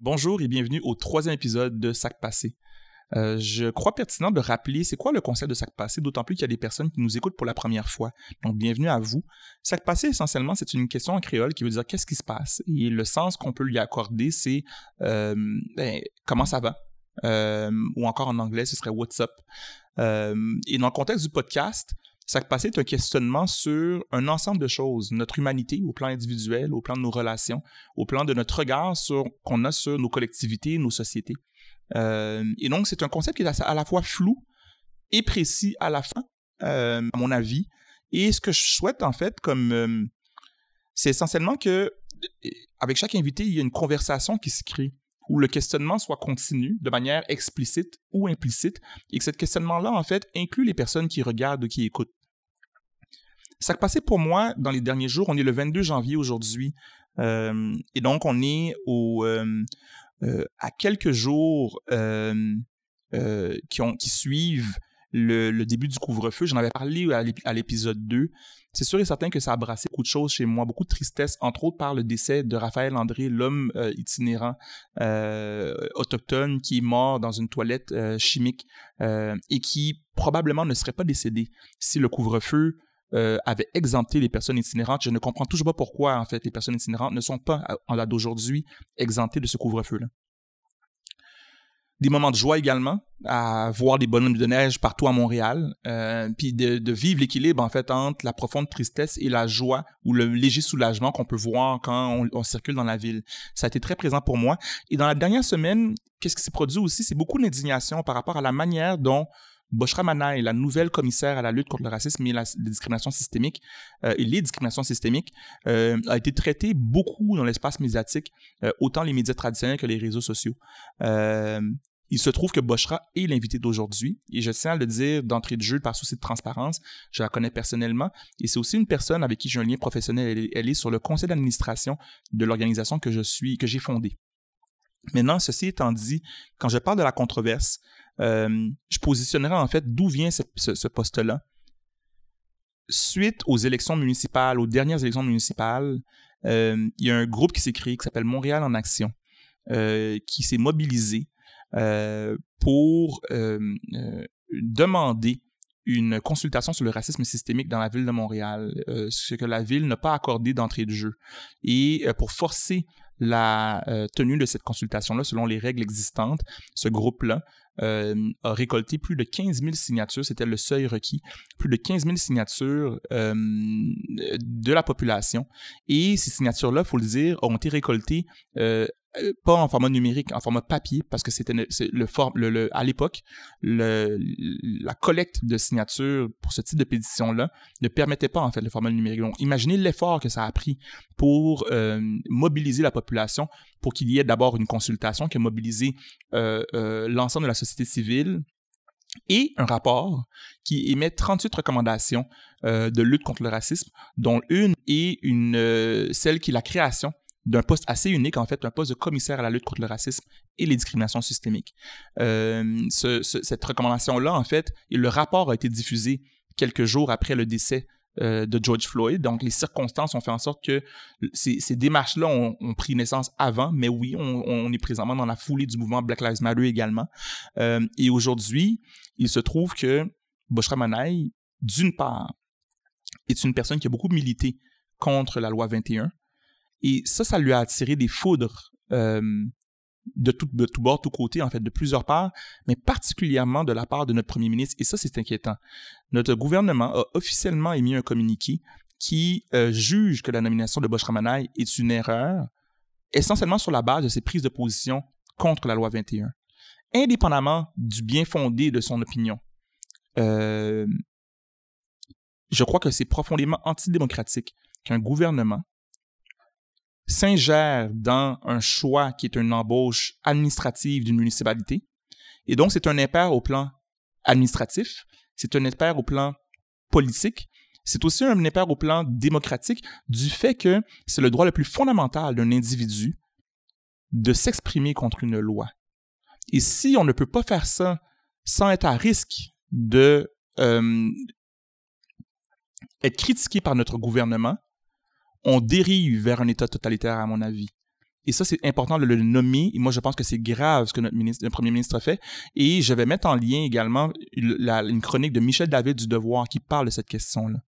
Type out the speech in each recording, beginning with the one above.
Bonjour et bienvenue au troisième épisode de Sac Passé. Euh, je crois pertinent de rappeler c'est quoi le concept de sac passé, d'autant plus qu'il y a des personnes qui nous écoutent pour la première fois. Donc, bienvenue à vous. Sac passé, essentiellement, c'est une question en créole qui veut dire qu'est-ce qui se passe? Et le sens qu'on peut lui accorder, c'est euh, ben, comment ça va? Euh, ou encore en anglais, ce serait what's up. et dans le contexte du podcast, Sac passé est un questionnement sur un ensemble de choses, notre humanité au plan individuel, au plan de nos relations, au plan de notre regard sur qu'on a sur nos collectivités, nos sociétés. Euh, et donc, c'est un concept qui est à la fois flou et précis à la fin, euh, à mon avis. Et ce que je souhaite, en fait, comme euh, c'est essentiellement que avec chaque invité, il y a une conversation qui se crée où le questionnement soit continu de manière explicite ou implicite et que ce questionnement-là, en fait, inclut les personnes qui regardent ou qui écoutent. Ça a passé pour moi dans les derniers jours. On est le 22 janvier aujourd'hui. Euh, et donc, on est au, euh, euh, à quelques jours qui, ont, qui suivent le, début du couvre-feu. J'en avais parlé à l'épisode 2. C'est sûr et certain que ça a brassé beaucoup de choses chez moi, beaucoup de tristesse, entre autres par le décès de Raphaël André, l'homme itinérant autochtone qui est mort dans une toilette chimique et qui probablement ne serait pas décédé si le couvre-feu euh, avait exempté les personnes itinérantes. Je ne comprends toujours pas pourquoi, en fait, les personnes itinérantes ne sont pas, en date d'aujourd'hui, exemptées de ce couvre-feu-là. Des moments de joie également, à voir des bonhommes de neige partout à Montréal, euh, puis de, vivre l'équilibre, en fait, entre la profonde tristesse et la joie ou le léger soulagement qu'on peut voir quand on, on, circule dans la ville. Ça a été très présent pour moi. Et dans la dernière semaine, qu'est-ce qui s'est produit aussi? C'est beaucoup d'indignation par rapport à la manière dont Boshra Manaï, la nouvelle commissaire à la lutte contre le racisme et la, discrimination systémique euh, et les discriminations systémiques, euh, a été traitée beaucoup dans l'espace médiatique, euh, autant les médias traditionnels que les réseaux sociaux. il se trouve que Boshra est l'invité d'aujourd'hui et je tiens à le dire d'entrée de jeu par souci de transparence. Je la connais personnellement et c'est aussi une personne avec qui j'ai un lien professionnel. Elle est, sur le conseil d'administration de l'organisation que je suis, que j'ai fondée. Maintenant, ceci étant dit, quand je parle de la controverse, euh, je positionnerai en fait d'où vient ce, poste-là. Suite aux élections municipales, aux dernières élections municipales, euh, il y a un groupe qui s'est créé qui s'appelle Montréal en Action, euh, qui s'est mobilisé pour demander une consultation sur le racisme systémique dans la ville de Montréal, ce que la ville n'a pas accordé d'entrée de jeu, et pour forcer la tenue de cette consultation-là selon les règles existantes, ce groupe-là euh, a récolté plus de 15 000 signatures, c'était le seuil requis, plus de 15 000 signatures euh, de la population. Et ces signatures-là, faut le dire, ont été récoltées euh, pas en format numérique, en format papier, parce que c'était le, le, à l'époque, la collecte de signatures pour ce type de pétition-là ne permettait pas en fait le format numérique. Donc, imaginez l'effort que ça a pris pour mobiliser la population, pour qu'il y ait d'abord une consultation qui a mobilisé l'ensemble de la société civile et un rapport qui émet 38 recommandations euh, de lutte contre le racisme, dont une est une, euh, celle qui est la création d'un poste assez unique, en fait, un poste de commissaire à la lutte contre le racisme et les discriminations systémiques. Euh, cette recommandation-là, en fait, le rapport a été diffusé quelques jours après le décès euh, de George Floyd. Donc, les circonstances ont fait en sorte que ces, démarches-là ont, pris naissance avant, mais oui, on, est présentement dans la foulée du mouvement Black Lives Matter également. Euh, et aujourd'hui, il se trouve que Bushra Manaï, d'une part, est une personne qui a beaucoup milité contre la loi 21. Et ça, ça lui a attiré des foudres euh, de tout, de tout côté, en fait, de plusieurs parts, mais particulièrement de la part de notre premier ministre. Et ça, c'est inquiétant. Notre gouvernement a officiellement émis un communiqué qui euh, juge que la nomination de Bosch Ramanaï est une erreur, essentiellement sur la base de ses prises de position contre la loi 21. Indépendamment du bien fondé de son opinion, euh, je crois que c'est profondément antidémocratique qu'un gouvernement s'ingère dans un choix qui est une embauche administrative d'une municipalité. Et donc, c'est un impair au plan administratif, c'est un impair au plan politique, c'est aussi un impair au plan démocratique du fait que c'est le droit le plus fondamental d'un individu de s'exprimer contre une loi. Et si on ne peut pas faire ça sans être à risque de euh, être critiqué par notre gouvernement, on dérive vers un État totalitaire, à mon avis. et ça, c'est important de le nommer. Et moi, je pense que c'est grave ce que notre, premier ministre a fait. Et je vais mettre en lien également une chronique de Michel David du Devoir qui parle de cette question-là.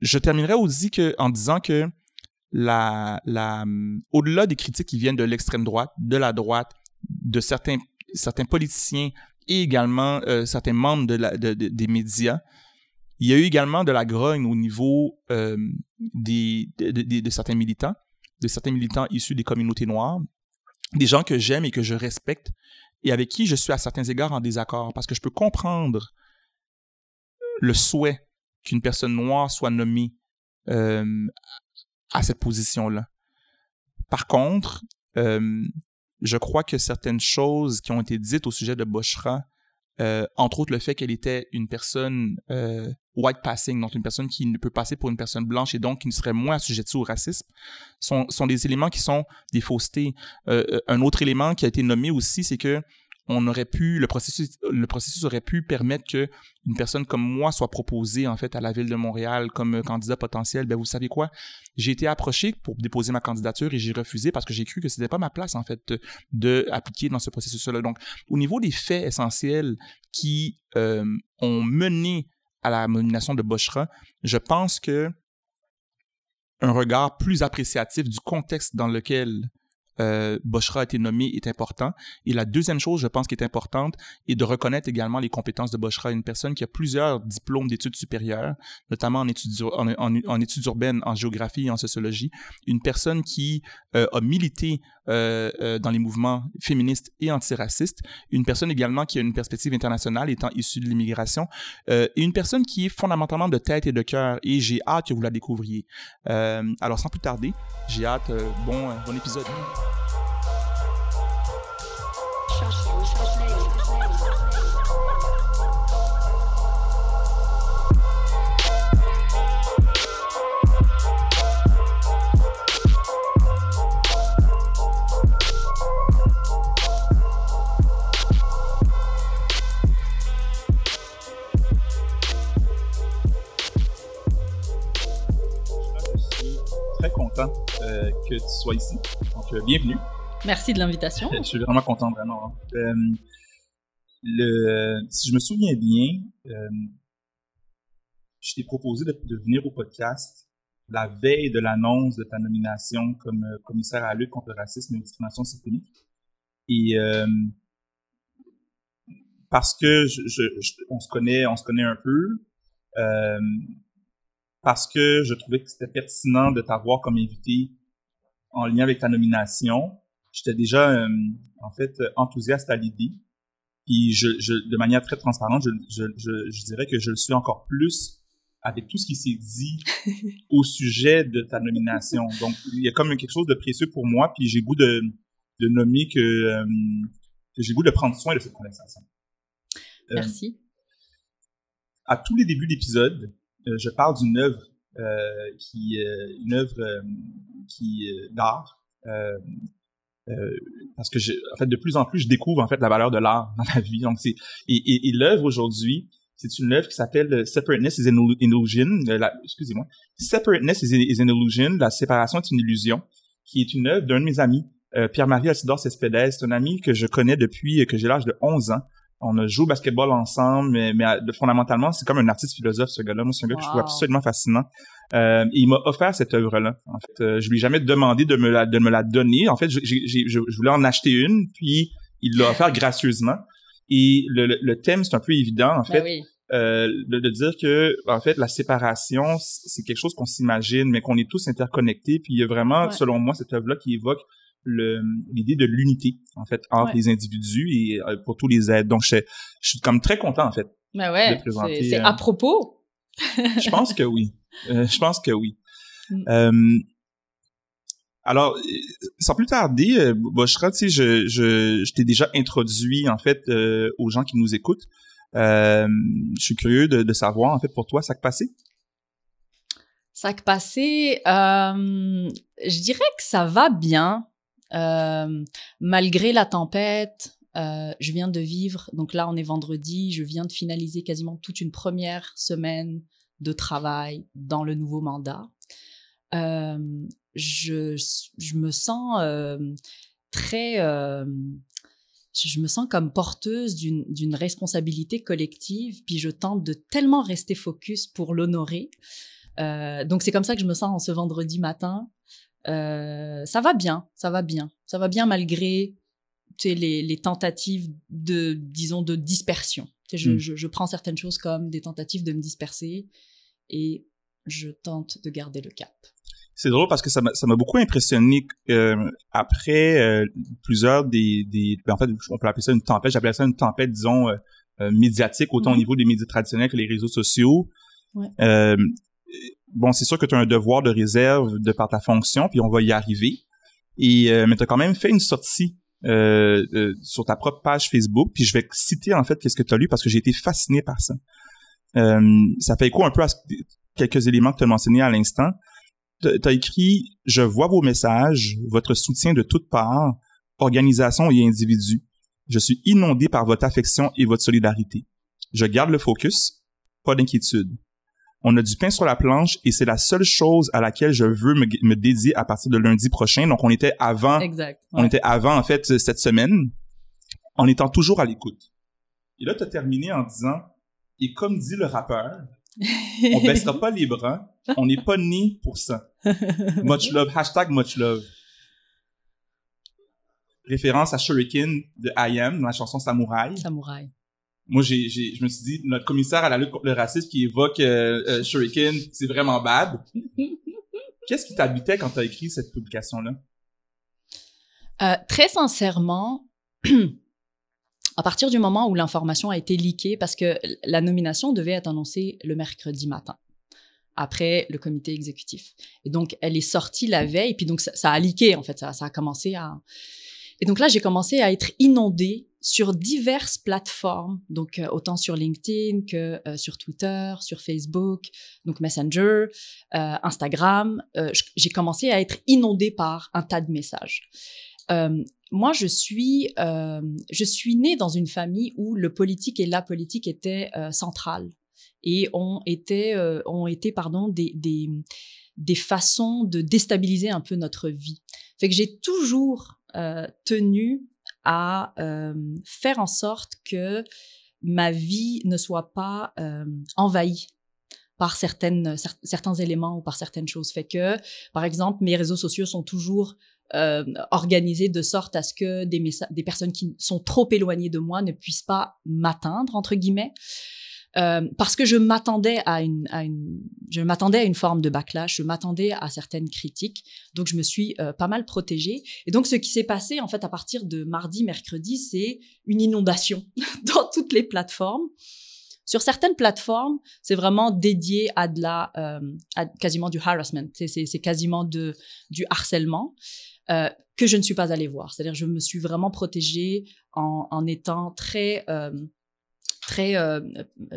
Je terminerai aussi en disant que au-delà des critiques qui viennent de l'extrême droite, de la droite, de certains, politiciens et également euh, certains membres des médias, il y a eu également de la grogne au niveau euh, des, de, certains militants, de certains militants issus des communautés noires, des gens que j'aime et que je respecte et avec qui je suis à certains égards en désaccord parce que je peux comprendre le souhait qu'une personne noire soit nommée euh, à cette position-là. Par contre, euh, je crois que certaines choses qui ont été dites au sujet de Boshra, euh, entre autres le fait qu'elle était une personne euh, white passing, donc une personne qui ne peut passer pour une personne blanche et donc qui ne serait moins assujettie au racisme, sont, sont des éléments qui sont des faussetés. Euh, un autre élément qui a été nommé aussi, c'est que on aurait pu, le processus, le processus aurait pu permettre que une personne comme moi soit proposée en fait à la ville de Montréal comme candidat potentiel. Ben vous savez quoi, j'ai été approché pour déposer ma candidature et j'ai refusé parce que j'ai cru que c'était pas ma place en fait de, appliquer dans ce processus-là. Donc, au niveau des faits essentiels qui euh, ont mené à la nomination de Boschra, je pense que un regard plus appréciatif du contexte dans lequel euh, Boschra a été nommé est important. Et la deuxième chose, je pense, qui est importante, est de reconnaître également les compétences de Boschra. Une personne qui a plusieurs diplômes d'études supérieures, notamment en études, en, études urbaines, en géographie et en sociologie. Une personne qui euh, a milité euh, euh, dans les mouvements féministes et antiracistes. Une personne également qui a une perspective internationale étant issue de l'immigration. Euh, et une personne qui est fondamentalement de tête et de cœur. Et j'ai hâte que vous la découvriez. alors, sans plus tarder, j'ai hâte. bon, bon épisode. Euh, que tu sois ici. Donc, euh, bienvenue. Merci de l'invitation. je suis vraiment content, vraiment. Euh, le, si je me souviens bien, je t'ai proposé de, venir au podcast la veille de l'annonce de ta nomination comme commissaire à la lutte contre le racisme et la discrimination systémique. Et parce que je, on se connaît, on se connaît un peu, parce que je trouvais que c'était pertinent de t'avoir comme invité en lien avec ta nomination. J'étais déjà, euh, en fait, enthousiaste à l'idée. Puis, je, je, de manière très transparente, je, dirais que je le suis encore plus avec tout ce qui s'est dit au sujet de ta nomination. Donc, il y a comme quelque chose de précieux pour moi, puis j'ai goût de, de nommer que, euh, que j'ai goût de prendre soin de cette conversation. Euh, Merci. à tous les débuts d'épisode, je parle d'une œuvre euh, qui, euh, une œuvre qui d'art. parce que en fait de plus en plus je découvre en fait la valeur de l'art dans la vie donc c'est et, et, et l'œuvre aujourd'hui c'est une œuvre qui s'appelle Separateness is an Illusion. Excusez-moi. Separateness is, an Illusion. La séparation est une illusion, qui est une œuvre d'un de mes amis, Pierre-Marie Alcidor Cespedes. C'est un ami que je connais depuis que j'ai l'âge de 11 ans on a joué au basketball ensemble, mais, mais fondamentalement, c'est comme un artiste philosophe, ce gars-là. Moi, c'est un gars que je trouve absolument fascinant. Euh, il m'a offert cette œuvre-là. En fait, euh, je lui ai jamais demandé de me la, de me la donner. En fait, je, je, voulais en acheter une, puis il l'a offert gracieusement. Et le, le, thème, c'est un peu évident, en ben fait. Euh, de, dire que en fait la séparation c'est quelque chose qu'on s'imagine mais qu'on est tous interconnectés puis il y a vraiment selon moi cette œuvre là qui évoque l'idée de l'unité en fait entre les individus et euh, pour tous les êtres. Donc je, je suis comme très content en fait. Ben ouais, c'est à euh, propos. je pense que oui. Euh, je pense que oui. Mm. alors, sans plus tarder, Boshra, tu sais, je, je, je t'ai déjà introduit en fait aux gens qui nous écoutent. je suis curieux de, de, savoir en fait pour toi, ça que passé? Ça que passé, je dirais que ça va bien. Euh, malgré la tempête, euh, je viens de vivre, donc là on est vendredi, je viens de finaliser quasiment toute une première semaine de travail dans le nouveau mandat. euh, je, me sens très... Je me sens comme porteuse d'une responsabilité collective, puis je tente de tellement rester focus pour l'honorer. Donc c'est comme ça que je me sens en ce vendredi matin. Euh, ça va bien, ça va bien, ça va bien malgré les, les tentatives de, disons, de dispersion. Je, Mm. je, je prends certaines choses comme des tentatives de me disperser et je tente de garder le cap. C'est drôle parce que ça m'a beaucoup impressionné euh, après euh, plusieurs des, des ben, en fait on peut appeler ça une tempête j'appelais ça une tempête disons euh, médiatique autant au Mhm. niveau des médias traditionnels que les réseaux sociaux Ouais. Bon c'est sûr que tu as un devoir de réserve de par ta fonction puis on va y arriver et euh, mais tu as quand même fait une sortie euh, euh, sur ta propre page Facebook puis je vais citer en fait qu'est-ce que tu as lu parce que j'ai été fasciné par ça euh, ça fait écho un peu à ce- quelques éléments que tu as mentionnés à l'instant T'as écrit « Je vois vos messages, votre soutien de toutes parts, organisations et individus. Je suis inondé par votre affection et votre solidarité. Je garde le focus, pas d'inquiétude. On a du pain sur la planche et c'est la seule chose à laquelle je veux me, me dédier à partir de lundi prochain. Donc, on était avant, Exact. on était avant, en fait, cette semaine, en étant toujours à l'écoute. Et là, tu as terminé en disant, et comme dit le rappeur, on baissera pas les bras, on n'est pas né pour ça. Much love, hashtag much love. Référence à Shuriken de I Am dans la chanson Samouraï. Samouraï. Moi, j'ai, j'ai, je me suis dit, notre commissaire à la lutte contre le racisme qui évoque euh, euh, Shuriken, c'est vraiment bad. Qu'est-ce qui t'habitait quand tu as écrit cette publication-là? Euh, très sincèrement, à partir du moment où l'information a été leakée, parce que la nomination devait être annoncée le mercredi matin, après le comité exécutif. Et donc, elle est sortie la veille, puis donc ça, ça a leaké, en fait, ça, ça a commencé à... Et donc là, j'ai commencé à être inondée sur diverses plateformes, donc euh, autant sur LinkedIn que euh, sur Twitter, sur Facebook, donc Messenger, euh, Instagram. J'ai commencé à être inondée par un tas de messages. Moi, je suis, je suis née dans une famille où le politique et la politique étaient centrales et ont été, ont été pardon, des, des, des façons de déstabiliser un peu notre vie. Fait que j'ai toujours euh, tenu à euh, faire en sorte que ma vie ne soit pas euh, envahie par certains éléments ou par certaines choses. Fait que, par exemple, mes réseaux sociaux sont toujours organisés de sorte à ce que des, des personnes qui sont trop éloignées de moi ne puissent pas m'atteindre, entre guillemets. Euh, parce que je m'attendais à une, à une, je m'attendais à une forme de backlash, je m'attendais à certaines critiques, donc je me suis euh, pas mal protégée. Et donc ce qui s'est passé en fait à partir de mardi, mercredi, c'est une inondation dans toutes les plateformes. Sur certaines plateformes, c'est vraiment dédié à de la, euh, à quasiment du harassment, c'est, quasiment du harcèlement que je ne suis pas allée voir. C'est-à-dire, je me suis vraiment protégée en, étant très, euh,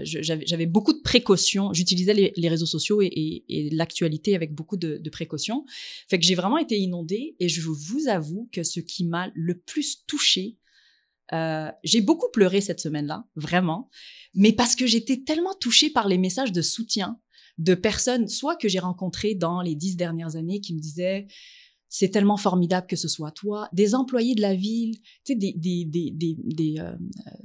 j'avais, beaucoup de précautions. J'utilisais les, réseaux sociaux et, l'actualité avec beaucoup de, de précautions. Fait que j'ai vraiment été inondée et je vous avoue que ce qui m'a le plus touchée, euh, j'ai beaucoup pleuré cette semaine-là, vraiment, mais parce que j'étais tellement touchée par les messages de soutien de personnes, soit que j'ai rencontrées dans les dix dernières années, qui me disaient c'est tellement formidable que ce soit toi, des employés de la ville, tu sais, des, des, des, des, des, euh,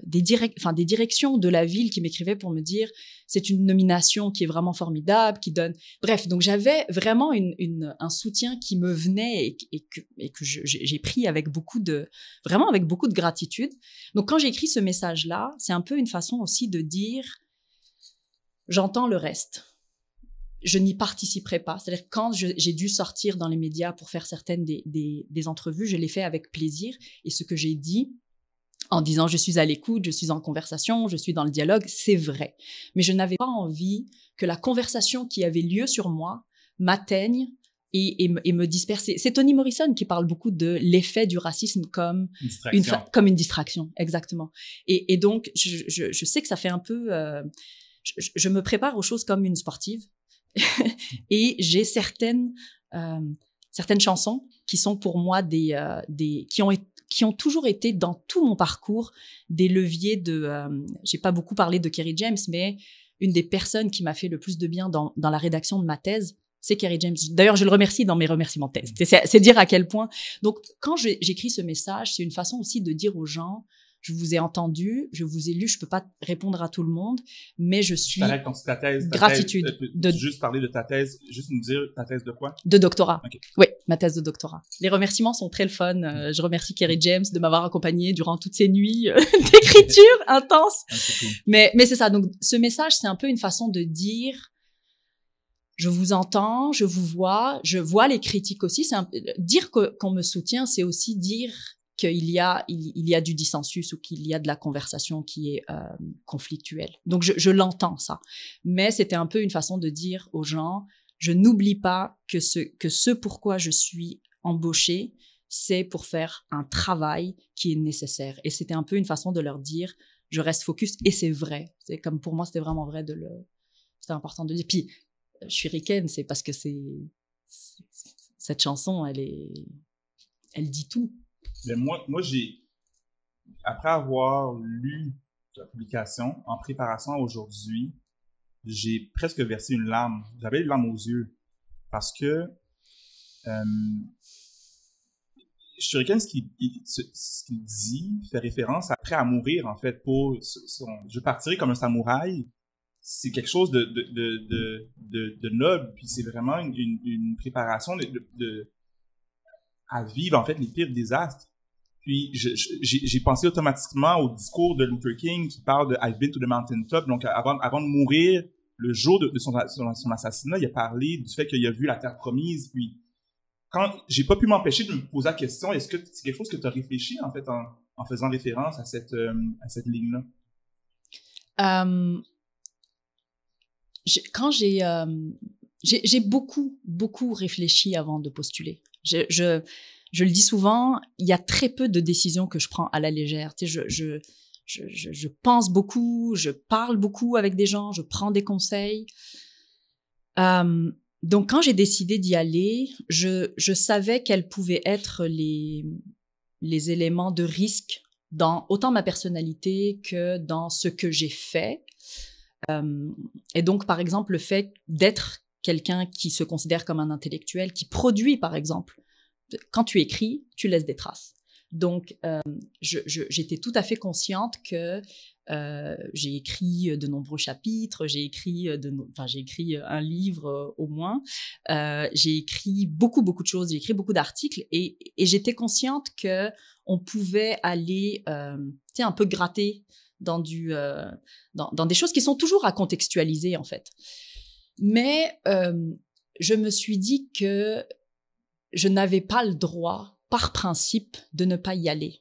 des, direc- enfin, des directions de la ville qui m'écrivaient pour me dire c'est une nomination qui est vraiment formidable, qui donne. Bref, donc j'avais vraiment une, une, un soutien qui me venait et, et que, et que j'ai pris avec beaucoup de, vraiment avec beaucoup de gratitude. Donc quand j'ai écrit ce message-là, c'est un peu une façon aussi de dire j'entends le reste je n'y participerai pas. C'est-à-dire quand j'ai dû sortir dans les médias pour faire certaines des, des, des entrevues, je l'ai fait avec plaisir. Et ce que j'ai dit en disant je suis à l'écoute, je suis en conversation, je suis dans le dialogue, c'est vrai. Mais je n'avais pas envie que la conversation qui avait lieu sur moi m'atteigne et, et, me- et me disperse. C'est Toni Morrison qui parle beaucoup de l'effet du racisme comme Une distraction. une fa- comme une distraction, exactement. Et, et donc, je, je, je sais que ça fait un peu... euh, je, je me prépare aux choses comme une sportive. et j'ai certaines, euh, certaines chansons qui sont pour moi des... euh, qui, ont, qui ont toujours été dans tout mon parcours des leviers de... Euh, j'ai pas beaucoup parlé de Kerry James, mais une des personnes qui m'a fait le plus de bien dans, dans la rédaction de ma thèse, c'est Kerry James. D'ailleurs, je le remercie dans mes remerciements de thèse. C'est dire à quel point. Donc, quand j'écris ce message, c'est une façon aussi de dire aux gens, je vous ai entendu, je vous ai lu, je peux pas répondre à tout le monde, mais je suis ta thèse, gratitude. Euh, de, juste parler de ta thèse, juste nous dire ta thèse de quoi? De doctorat. Oui, ma thèse de doctorat. Les remerciements sont très le fun. Euh, je remercie Kerry James de m'avoir accompagné durant toutes ces nuits euh, d'écriture intense. Ah, mais mais c'est ça. Donc ce message, c'est un peu une façon de dire je vous entends, je vous vois, je vois les critiques aussi. Dire qu'on me soutient, c'est aussi dire qu'il y a il, y a du dissensus ou qu'il y a de la conversation qui est euh, conflictuelle. Donc je, je l'entends ça, mais c'était un peu une façon de dire aux gens je n'oublie pas que ce que ce pourquoi je suis embauché, c'est pour faire un travail qui est nécessaire. Et c'était un peu une façon de leur dire je reste focus et c'est vrai. C'est comme pour moi c'était vraiment vrai de le c'était important de dire. Puis suis ricaine, c'est parce que c'est cette chanson elle est elle dit tout mais moi, moi j'ai, après avoir lu la publication en préparation aujourd'hui, j'ai presque versé une larme. J'avais une larme aux yeux parce que euh, Shuriken, ce qu'il dit, fait référence après à mourir, en fait, pour je partirai comme un samouraï. C'est quelque chose de, de, de, de, noble, puis c'est vraiment une, une, préparation de, à vivre, en fait, les pires désastres. Puis j'ai pensé automatiquement au discours de Luther King qui parle de I've been to the mountaintop. Donc avant, de mourir, le jour de, son, assassinat, il a parlé du fait qu'il a vu la terre promise. Puis quand j'ai pas pu m'empêcher de me poser la question, est-ce que c'est quelque chose que tu as réfléchi en fait en, faisant référence à cette, euh, cette ligne-là? Um, quand j'ai euh, j'ai beaucoup beaucoup réfléchi avant de postuler. Je, le dis souvent, il y a très peu de décisions que je prends à la légère. Je, pense beaucoup, je parle beaucoup avec des gens, je prends des conseils. Euh, donc, quand j'ai décidé d'y aller, je, savais quels pouvaient être les, les éléments de risque dans autant ma personnalité que dans ce que j'ai fait. Euh, et donc, par exemple, le fait d'être quelqu'un qui se considère comme un intellectuel, qui produit, par exemple, quand tu écris, tu laisses des traces. Donc, euh, j'étais tout à fait consciente que euh, j'ai écrit de nombreux chapitres, j'ai écrit, de, j'ai écrit un livre euh, au moins, j'ai écrit beaucoup, beaucoup de choses, j'ai écrit beaucoup d'articles et, j'étais consciente que on pouvait aller, tu un peu gratter dans du, dans, des choses qui sont toujours à contextualiser en fait. Mais je me suis dit que je n'avais pas le droit, par principe, de ne pas y aller.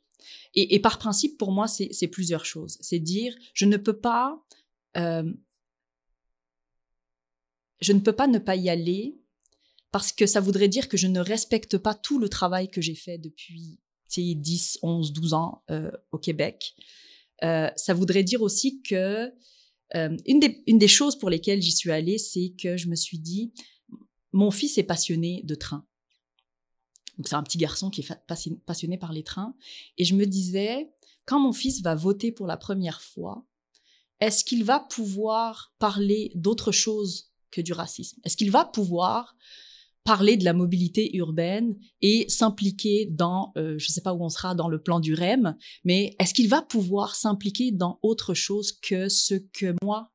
Et, par principe, pour moi, c'est plusieurs choses. C'est dire, je ne peux pas, euh, je ne peux pas ne pas y aller parce que ça voudrait dire que je ne respecte pas tout le travail que j'ai fait depuis 10, 11, 12 ans euh, au Québec. Euh, ça voudrait dire aussi que une des, une des choses pour lesquelles j'y suis allée, c'est que je me suis dit, mon fils est passionné de train. C'est un petit garçon qui est passionné par les trains. Et je me disais, quand mon fils va voter pour la première fois, est-ce qu'il va pouvoir parler d'autre chose que du racisme? Est-ce qu'il va pouvoir parler de la mobilité urbaine et s'impliquer dans, euh, je ne sais pas où on sera dans le plan du REM, mais est-ce qu'il va pouvoir s'impliquer dans autre chose que ce que moi,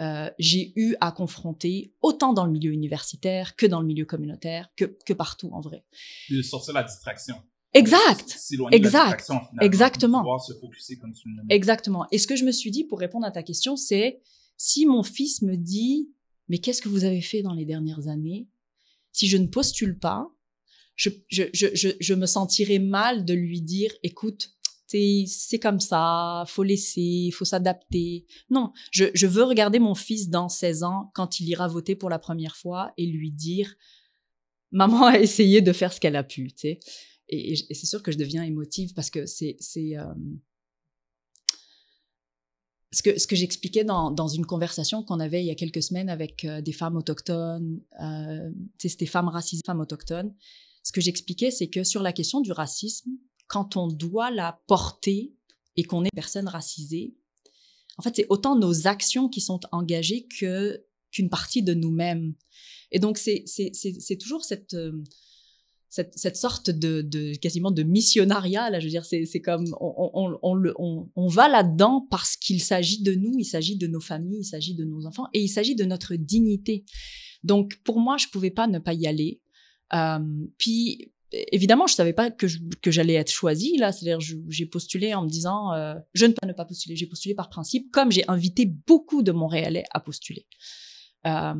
euh, j'ai eu à confronter autant dans le milieu universitaire que dans le milieu communautaire, que, que partout en vrai? De sortir la distraction. Exact. Exact. Exactement. Pouvoir se focuser comme tu Exactement. Et ce que je me suis dit pour répondre à ta question, c'est si mon fils me dit, mais qu'est-ce que vous avez fait dans les dernières années? Si je ne postule pas, je, je, je, je me sentirais mal de lui dire, écoute, c'est comme ça, faut laisser, faut s'adapter. Non, je, je veux regarder mon fils dans 16 ans quand il ira voter pour la première fois et lui dire maman a essayé de faire ce qu'elle a pu, sais. Et, c'est sûr que je deviens émotive parce que c'est c'est euh, ce que j'expliquais dans une conversation qu'on avait il y a quelques semaines avec euh, des femmes autochtones, euh, c'était femmes racisées, femmes autochtones. Ce que j'expliquais, c'est que sur la question du racisme, quand on doit la porter et qu'on est personne racisée, en fait, c'est autant nos actions qui sont engagées que qu'une partie de nous-mêmes. Et donc, c'est toujours cette, euh, cette, sorte de, quasiment de missionnariat. Là, je veux dire, c'est comme on, on, va là-dedans parce qu'il s'agit de nous, il s'agit de nos familles, il s'agit de nos enfants et il s'agit de notre dignité. Donc, pour moi, je pouvais pas ne pas y aller. Euh, puis, évidemment, je savais pas que, j'allais être choisie là. C'est-à-dire, j'ai postulé en me disant, euh, je ne peux ne pas postuler. J'ai postulé par principe, comme j'ai invité beaucoup de Montréalais à postuler. Euh,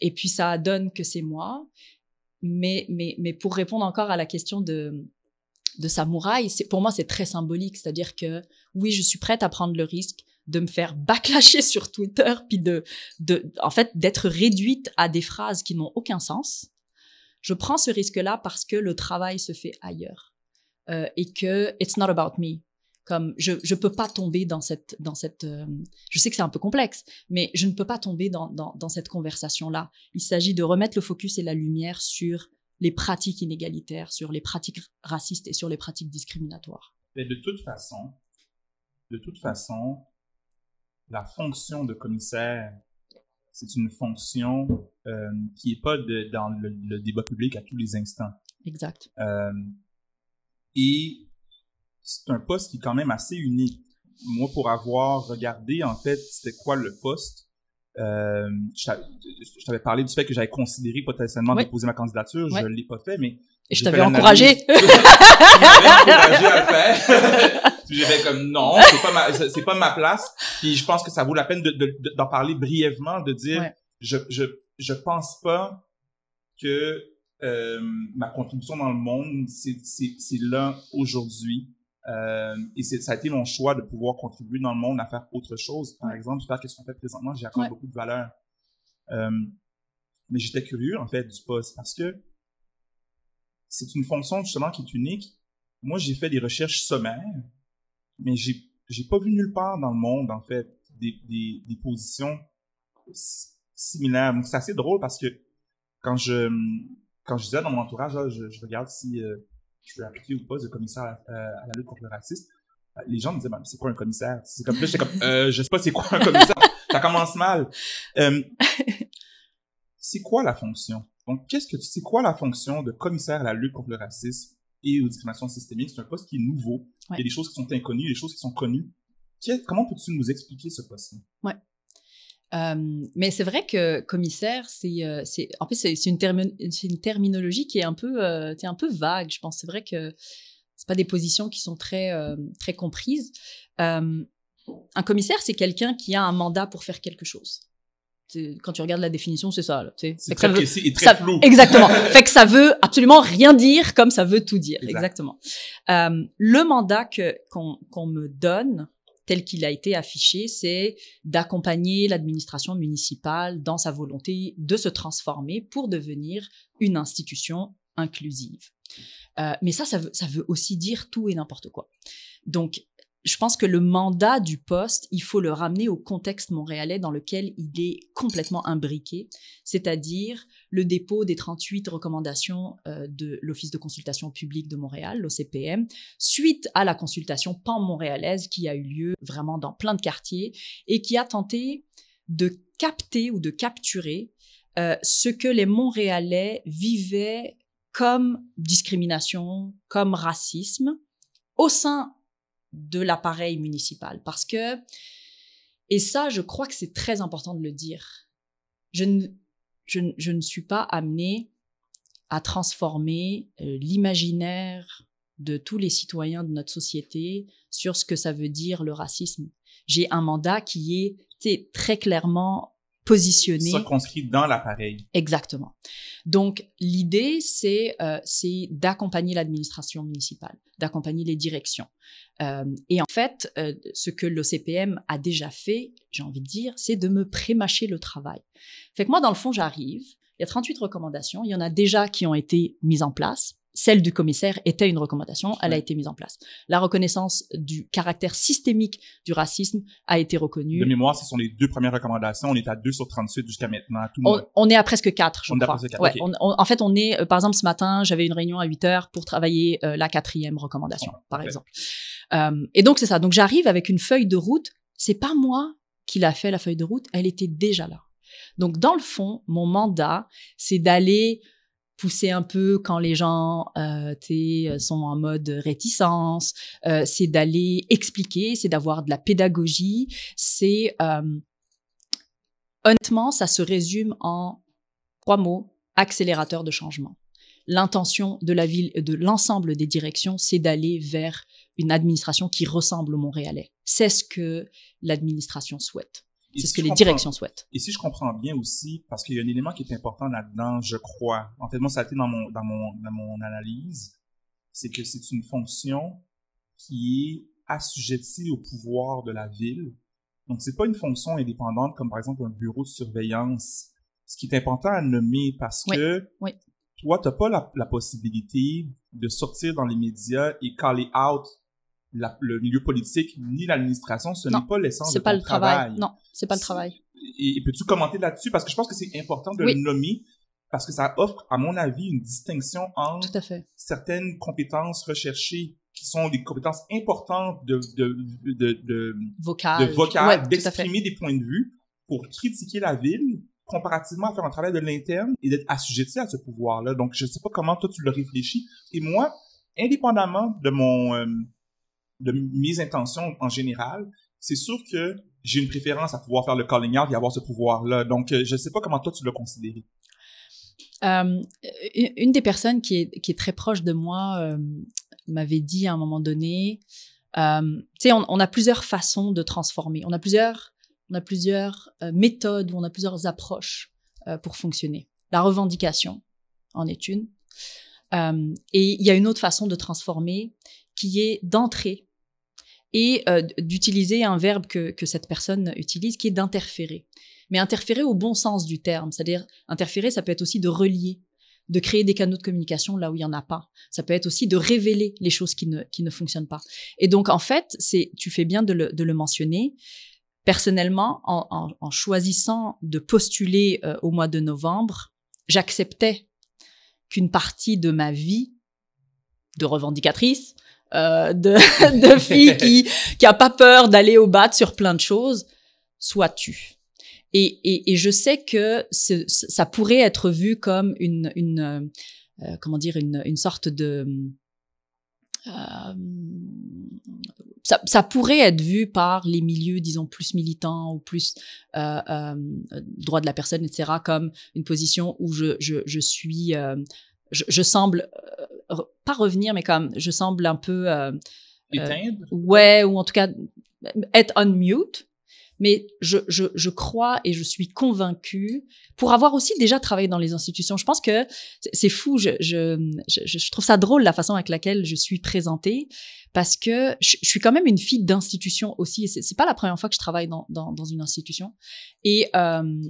et puis ça donne que c'est moi. Mais, mais, mais pour répondre encore à la question de, de samouraï, pour moi, c'est très symbolique. C'est-à-dire que oui, je suis prête à prendre le risque de me faire backlasher sur Twitter, puis de, de, en fait, d'être réduite à des phrases qui n'ont aucun sens je prends ce risque-là parce que le travail se fait ailleurs euh, et que it's not about me. Comme je je peux pas tomber dans cette dans cette euh, je sais que c'est un peu complexe mais je ne peux pas tomber dans dans, dans cette conversation là. Il s'agit de remettre le focus et la lumière sur les pratiques inégalitaires, sur les pratiques racistes et sur les pratiques discriminatoires. Mais de toute façon, de toute façon, la fonction de commissaire c'est une fonction euh, qui est pas de, dans le, débat public à tous les instants. Exact. Euh, et c'est un poste qui est quand même assez unique. Moi, pour avoir regardé, en fait, c'était quoi le poste, euh, je t'avais parlé du fait que j'avais considéré potentiellement de déposer ma candidature. Je l'ai pas fait, mais... Et je t'avais encouragé. je encouragé à le faire. J'avais comme non, c'est pas ma, c'est pas ma place. Puis je pense que ça vaut la peine de, d'en parler brièvement, de dire, je, je, je pense pas que euh, ma contribution dans le monde, c'est, c'est, c'est là aujourd'hui. Euh, et ça a été mon choix de pouvoir contribuer dans le monde à faire autre chose. Par exemple, faire qu'est-ce qu'on fait présentement, j'ai encore beaucoup de valeur. Euh, mais j'étais curieux, en fait, du poste parce que c'est une fonction, justement, qui est unique. Moi, j'ai fait des recherches sommaires mais j'ai j'ai pas vu nulle part dans le monde en fait des, des, des positions similaires. Donc c'est assez drôle parce que quand je quand je disais dans mon entourage, je, je, regarde si euh, je peux appliquer ou pas de commissaire à, la lutte contre le racisme, euh, les gens me disaient ben, c'est quoi un commissaire? C'est comme là j'étais comme euh, je sais pas c'est quoi un commissaire. Ça commence mal. Euh, c'est quoi la fonction? Donc qu'est-ce que c'est quoi la fonction de commissaire à la lutte contre le racisme et aux discriminations systémiques? C'est un poste qui est nouveau. Il y a des choses qui sont inconnues, des choses qui sont connues. Comment peux-tu nous expliquer ce poste Ouais. Euh, mais c'est vrai que commissaire, c'est, euh, c'est, en fait, c'est, une, une, terminologie qui est un peu, euh, un peu vague. Je pense, c'est vrai que c'est pas des positions qui sont très, euh, très comprises. un commissaire, c'est quelqu'un qui a un mandat pour faire quelque chose quand tu regardes la définition, c'est ça. C'est très précis et très flou. Exactement. fait que ça veut absolument rien dire comme ça veut tout dire. Exactement. Euh, le mandat que qu'on me donne, tel qu'il a été affiché, c'est d'accompagner l'administration municipale dans sa volonté de se transformer pour devenir une institution inclusive. Euh, mais ça, ça veut, ça veut aussi dire tout et n'importe quoi. Donc, je pense que le mandat du poste, il faut le ramener au contexte montréalais dans lequel il est complètement imbriqué, c'est-à-dire le dépôt des 38 recommandations euh, de l'Office de consultation publique de Montréal, l'OCPM, suite à la consultation pan-montréalaise qui a eu lieu vraiment dans plein de quartiers et qui a tenté de capter ou de capturer euh, ce que les Montréalais vivaient comme discrimination, comme racisme au sein de l'appareil municipal. Parce que, et ça, je crois que c'est très important de le dire, je ne, je, je ne suis pas amenée à transformer euh, l'imaginaire de tous les citoyens de notre société sur ce que ça veut dire le racisme. J'ai un mandat qui est très clairement positionné. Circonscrit dans l'appareil. Exactement. Donc l'idée c'est euh, d'accompagner l'administration municipale, d'accompagner les directions. Euh, et en fait, euh, ce que l'OCPM a déjà fait, j'ai envie de dire, c'est de me prémâcher le travail. Fait que moi, dans le fond, j'arrive. Il y a 38 recommandations. Il y en a déjà qui ont été mises en place celle du commissaire était une recommandation, elle a été mise en place. La reconnaissance du caractère systémique du racisme a été reconnue. De mémoire, ce sont les deux premières recommandations. On est à 2 sur 38 jusqu'à maintenant. Tout on, on, est à presque 4, je on crois. Est à presque 4. Ouais, on, en fait, on est, euh, par exemple, ce matin, j'avais une réunion à 8 heures pour travailler euh, la quatrième recommandation, par exemple. Euh, et donc, c'est ça. Donc, j'arrive avec une feuille de route. C'est pas moi qui l'a fait, la feuille de route. Elle était déjà là. Donc, dans le fond, mon mandat, c'est d'aller pousser un peu quand les gens euh, sont en mode réticence, euh, c'est d'aller expliquer, c'est d'avoir de la pédagogie, c'est euh, honnêtement, ça se résume en trois mots accélérateur de changement. L'intention de la ville de l'ensemble des directions, c'est d'aller vers une administration qui ressemble au Montréalais. C'est ce que l'administration souhaite. C'est ce que les directions souhaitent. Et si je comprends bien aussi, parce qu'il y a un élément qui est important là-dedans, je crois. En fait, moi, ça a été dans mon, dans mon, dans mon analyse, c'est que c'est une fonction qui est assujettie au pouvoir de la ville. Donc, c'est pas une fonction indépendante comme par exemple un bureau de surveillance. Ce qui est important à nommer parce que oui. toi, t'as pas la, la possibilité de sortir dans les médias et caller out le milieu politique ni l'administration, ce n'est pas l'essence de ton pas le travail. Non, c'est pas le travail. Et, peux-tu commenter là-dessus? Parce que je pense que c'est important de le nommer parce que ça offre, à mon avis, une distinction entre certaines compétences recherchées qui sont des compétences importantes de de de de vocal, vocal d'exprimer des points de vue pour critiquer la ville comparativement à faire un travail de l'interne et d'être assujetti à ce pouvoir-là. Donc, je sais pas comment toi tu le réfléchis. Et moi, indépendamment de mon euh, de mes intentions en général, c'est sûr que j'ai une préférence à pouvoir faire le calling out et avoir ce pouvoir-là. Donc, euh, je ne sais pas comment toi tu l'as considéré. Euh, une des personnes qui est, très proche de moi euh, m'avait dit à un moment donné, tu sais, on, a plusieurs façons de transformer. On a plusieurs, on a plusieurs méthodes ou on a plusieurs approches pour fonctionner. La revendication en est une. et il y a une autre façon de transformer qui est d'entrer et euh, d'utiliser un verbe que, que cette personne utilise qui est d'interférer. Mais interférer au bon sens du terme, c'est-à-dire interférer, ça peut être aussi de relier, de créer des canaux de communication là où il y en a pas. Ça peut être aussi de révéler les choses qui ne, qui ne fonctionnent pas. Et donc, en fait, c'est, tu fais bien de le, de le mentionner. Personnellement, en, en, en choisissant de postuler euh, au mois de novembre, j'acceptais qu'une partie de ma vie de revendicatrice euh, de, de fille qui qui a pas peur d'aller au bat sur plein de choses, sois-tu. Et, et, et, je sais que ça pourrait être vu comme une, une euh, comment dire, une, une sorte de euh, ça, ça, pourrait être vu par les milieux, disons, plus militants ou plus euh, euh, droit de la personne, etc., comme une position où je, je, je suis, euh, je, je, semble pas revenir, mais comme je semble un peu euh, euh ouais, ou en tout cas être on mute. Mais je, crois et je suis convaincue, pour avoir aussi déjà travaillé dans les institutions, je pense que c'est fou, je, trouve ça drôle la façon avec laquelle je suis présentée, parce que je, suis quand même une fille d'institution aussi, et c'est pas la première fois que je travaille dans, une institution. Et, euh,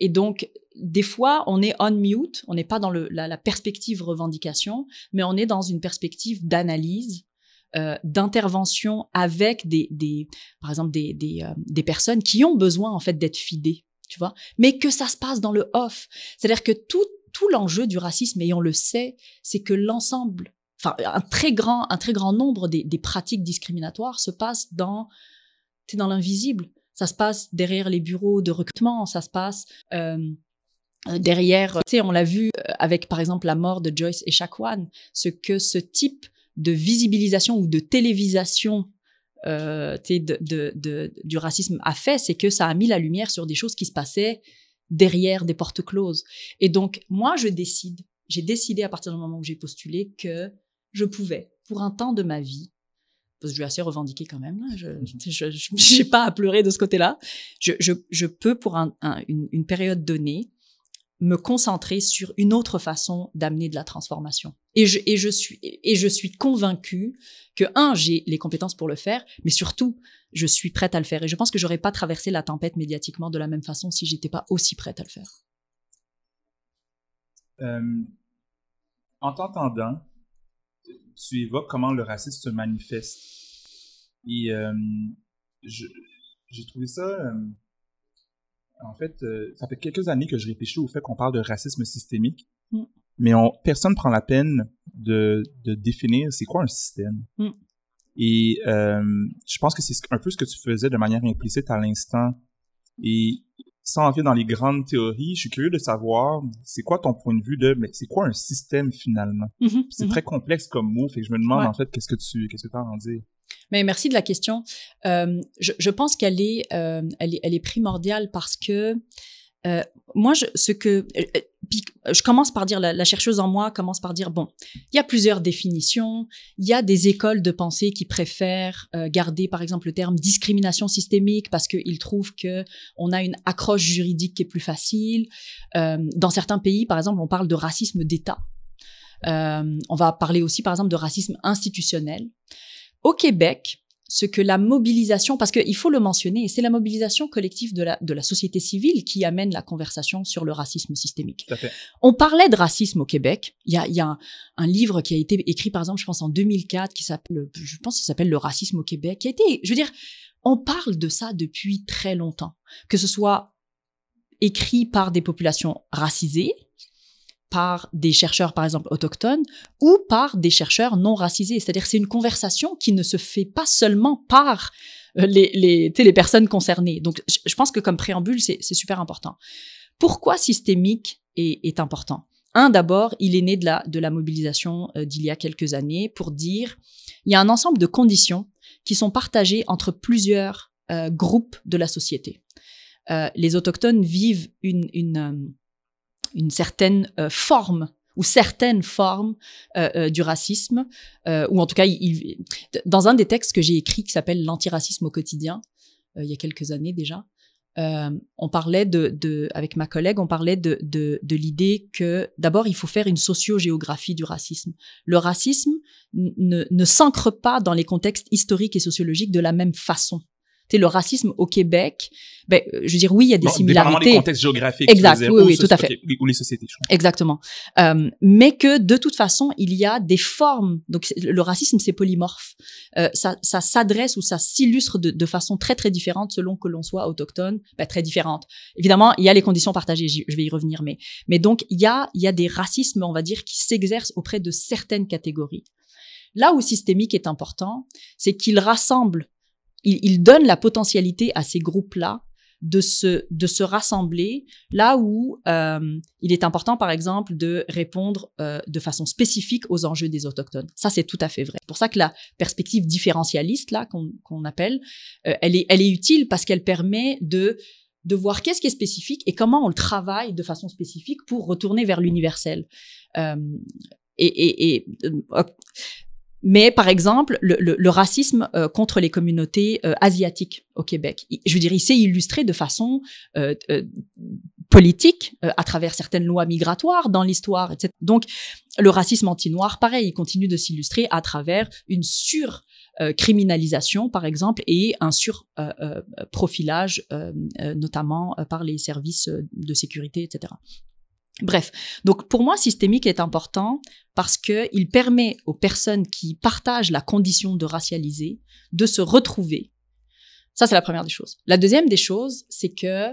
et donc, des fois, on est on mute, on n'est pas dans la, perspective revendication, mais on est dans une perspective d'analyse, euh, d'intervention avec des, des, par exemple, des, euh, des personnes qui ont besoin en fait d'être fidées, tu vois, mais que ça se passe dans le off. C'est-à-dire que tout, tout l'enjeu du racisme, et on le sait, c'est que l'ensemble, enfin, un très grand, un très grand nombre des, pratiques discriminatoires se passe dans, dans l'invisible. Ça se passe derrière les bureaux de recrutement, ça se passe euh, derrière, tu sais, on l'a vu avec par exemple la mort de Joyce et Chakwan, ce que ce type de visibilisation ou de télévisation euh, de, de, de, du racisme a fait, c'est que ça a mis la lumière sur des choses qui se passaient derrière des portes closes. Et donc, moi, je décide, j'ai décidé à partir du moment où j'ai postulé que je pouvais, pour un temps de ma vie, parce que je suis assez revendiquée quand même, là, je n'ai pas à pleurer de ce côté-là, je, je, je peux, pour un, une, une période donnée, me concentrer sur une autre façon d'amener de la transformation. Et je, et je suis, et je suis convaincue que, un, j'ai les compétences pour le faire, mais surtout, je suis prête à le faire. Et je pense que j'aurais pas traversé la tempête médiatiquement de la même façon si j'étais pas aussi prête à le faire. Euh, en t'entendant, tu évoques comment le racisme se manifeste. Et euh, j'ai trouvé ça euh, en fait, ça fait quelques années que je réfléchis au fait qu'on parle de racisme systémique, mm. Mais on, personne prend la peine de, de définir c'est quoi un système. Mm. Et euh, je pense que c'est un peu ce que tu faisais de manière implicite à l'instant. Et sans entrer dans les grandes théories, je suis curieux de savoir, c'est quoi ton point de vue de, mais c'est quoi un système finalement? Mhm, C'est mhm. très complexe comme mot, fait que je me demande Ouais. en fait qu'est-ce que tu, qu'est-ce que as à en dire? Mais merci de la question. Euh, je, je pense qu'elle est, euh, elle est, elle est primordiale parce que euh, moi, je, ce que, euh, euh, euh, je commence par dire, la, chercheuse en moi commence par dire, bon, il y a plusieurs définitions, il y a des écoles de pensée qui préfèrent garder, par exemple, le terme discrimination systémique parce qu'ils trouvent que on a une accroche juridique qui est plus facile. Euh, dans certains pays, par exemple, on parle de racisme d'État. On va parler aussi, par exemple, de racisme institutionnel. Au Québec, ce que la mobilisation, parce qu'il faut le mentionner, c'est la mobilisation collective de la, de la société civile qui amène la conversation sur le racisme systémique. Tout à fait. On parlait de racisme au Québec. Il y a, il y a un, un livre qui a été écrit, par exemple, je pense en 2004, qui s'appelle, je pense, que ça s'appelle Le racisme au Québec, qui a été, je veux dire, on parle de ça depuis très longtemps, que ce soit écrit par des populations racisées, par des chercheurs, par exemple, autochtones, ou par des chercheurs non racisés. C'est-à-dire c'est une conversation qui ne se fait pas seulement par euh, les, les, les personnes concernées. Donc, je, pense que comme préambule, c'est super important. Pourquoi systémique est, est important? Un, d'abord, il est né de la, de la mobilisation euh, d'il y a quelques années pour dire il y a un ensemble de conditions qui sont partagées entre plusieurs euh, groupes de la société. Les autochtones vivent une, une, une certaine euh, forme ou certaines formes euh, euh, du racisme, euh, ou en tout cas, il, dans un des textes que j'ai écrit qui s'appelle L'antiracisme au quotidien, euh, il y a quelques années déjà, on parlait de, de, avec ma collègue, on parlait de, de, de l'idée que d'abord il faut faire une sociogéographie du racisme. Le racisme ne, ne s'ancre pas dans les contextes historiques et sociologiques de la même façon. Sais, le racisme au Québec, ben, euh, je veux dire, oui, il y a des Bon, dépendamment des similarités. contextes géographiques. Exact, oui, oui, tout à fait. ou les sociétés, je. Exactement. Euh, mais que de toute façon, il y a des formes. Donc le racisme, c'est polymorphe. Euh, ça, ça s'adresse ou ça s'illustre de, de façon très très différente selon que l'on soit autochtone, ben, très différente. Évidemment, il y a les conditions partagées. Je vais y revenir, mais mais donc il y a il y a des racismes, on va dire, qui s'exercent auprès de certaines catégories. Là où systémique est important, c'est qu'il rassemble, il, donne la potentialité à ces groupes-là de se de se rassembler là où euh, il est important, par exemple, de répondre euh, de façon spécifique aux enjeux des autochtones. Ça, c'est tout à fait vrai. C'est pour ça que la perspective différentialiste, là, qu'on appelle, euh, elle, est, elle est utile parce qu'elle permet de de voir qu'est-ce qui est spécifique et comment on le travaille de façon spécifique pour retourner vers l'universel. Mais par exemple, le, le, le racisme euh, contre les communautés euh, asiatiques au Québec, je veux dire, il s'est illustré de façon euh, euh, politique euh, à travers certaines lois migratoires dans l'histoire, etc. Donc, le racisme anti-noir, pareil, il continue de s'illustrer à travers une sur euh, criminalisation, par exemple, et un sur profilage, notamment par les services de sécurité, etc. Bref, donc pour moi, systémique est important parce que il permet aux personnes qui partagent la condition de racialiser de se retrouver. Ça, c'est la première des choses. La deuxième des choses, c'est que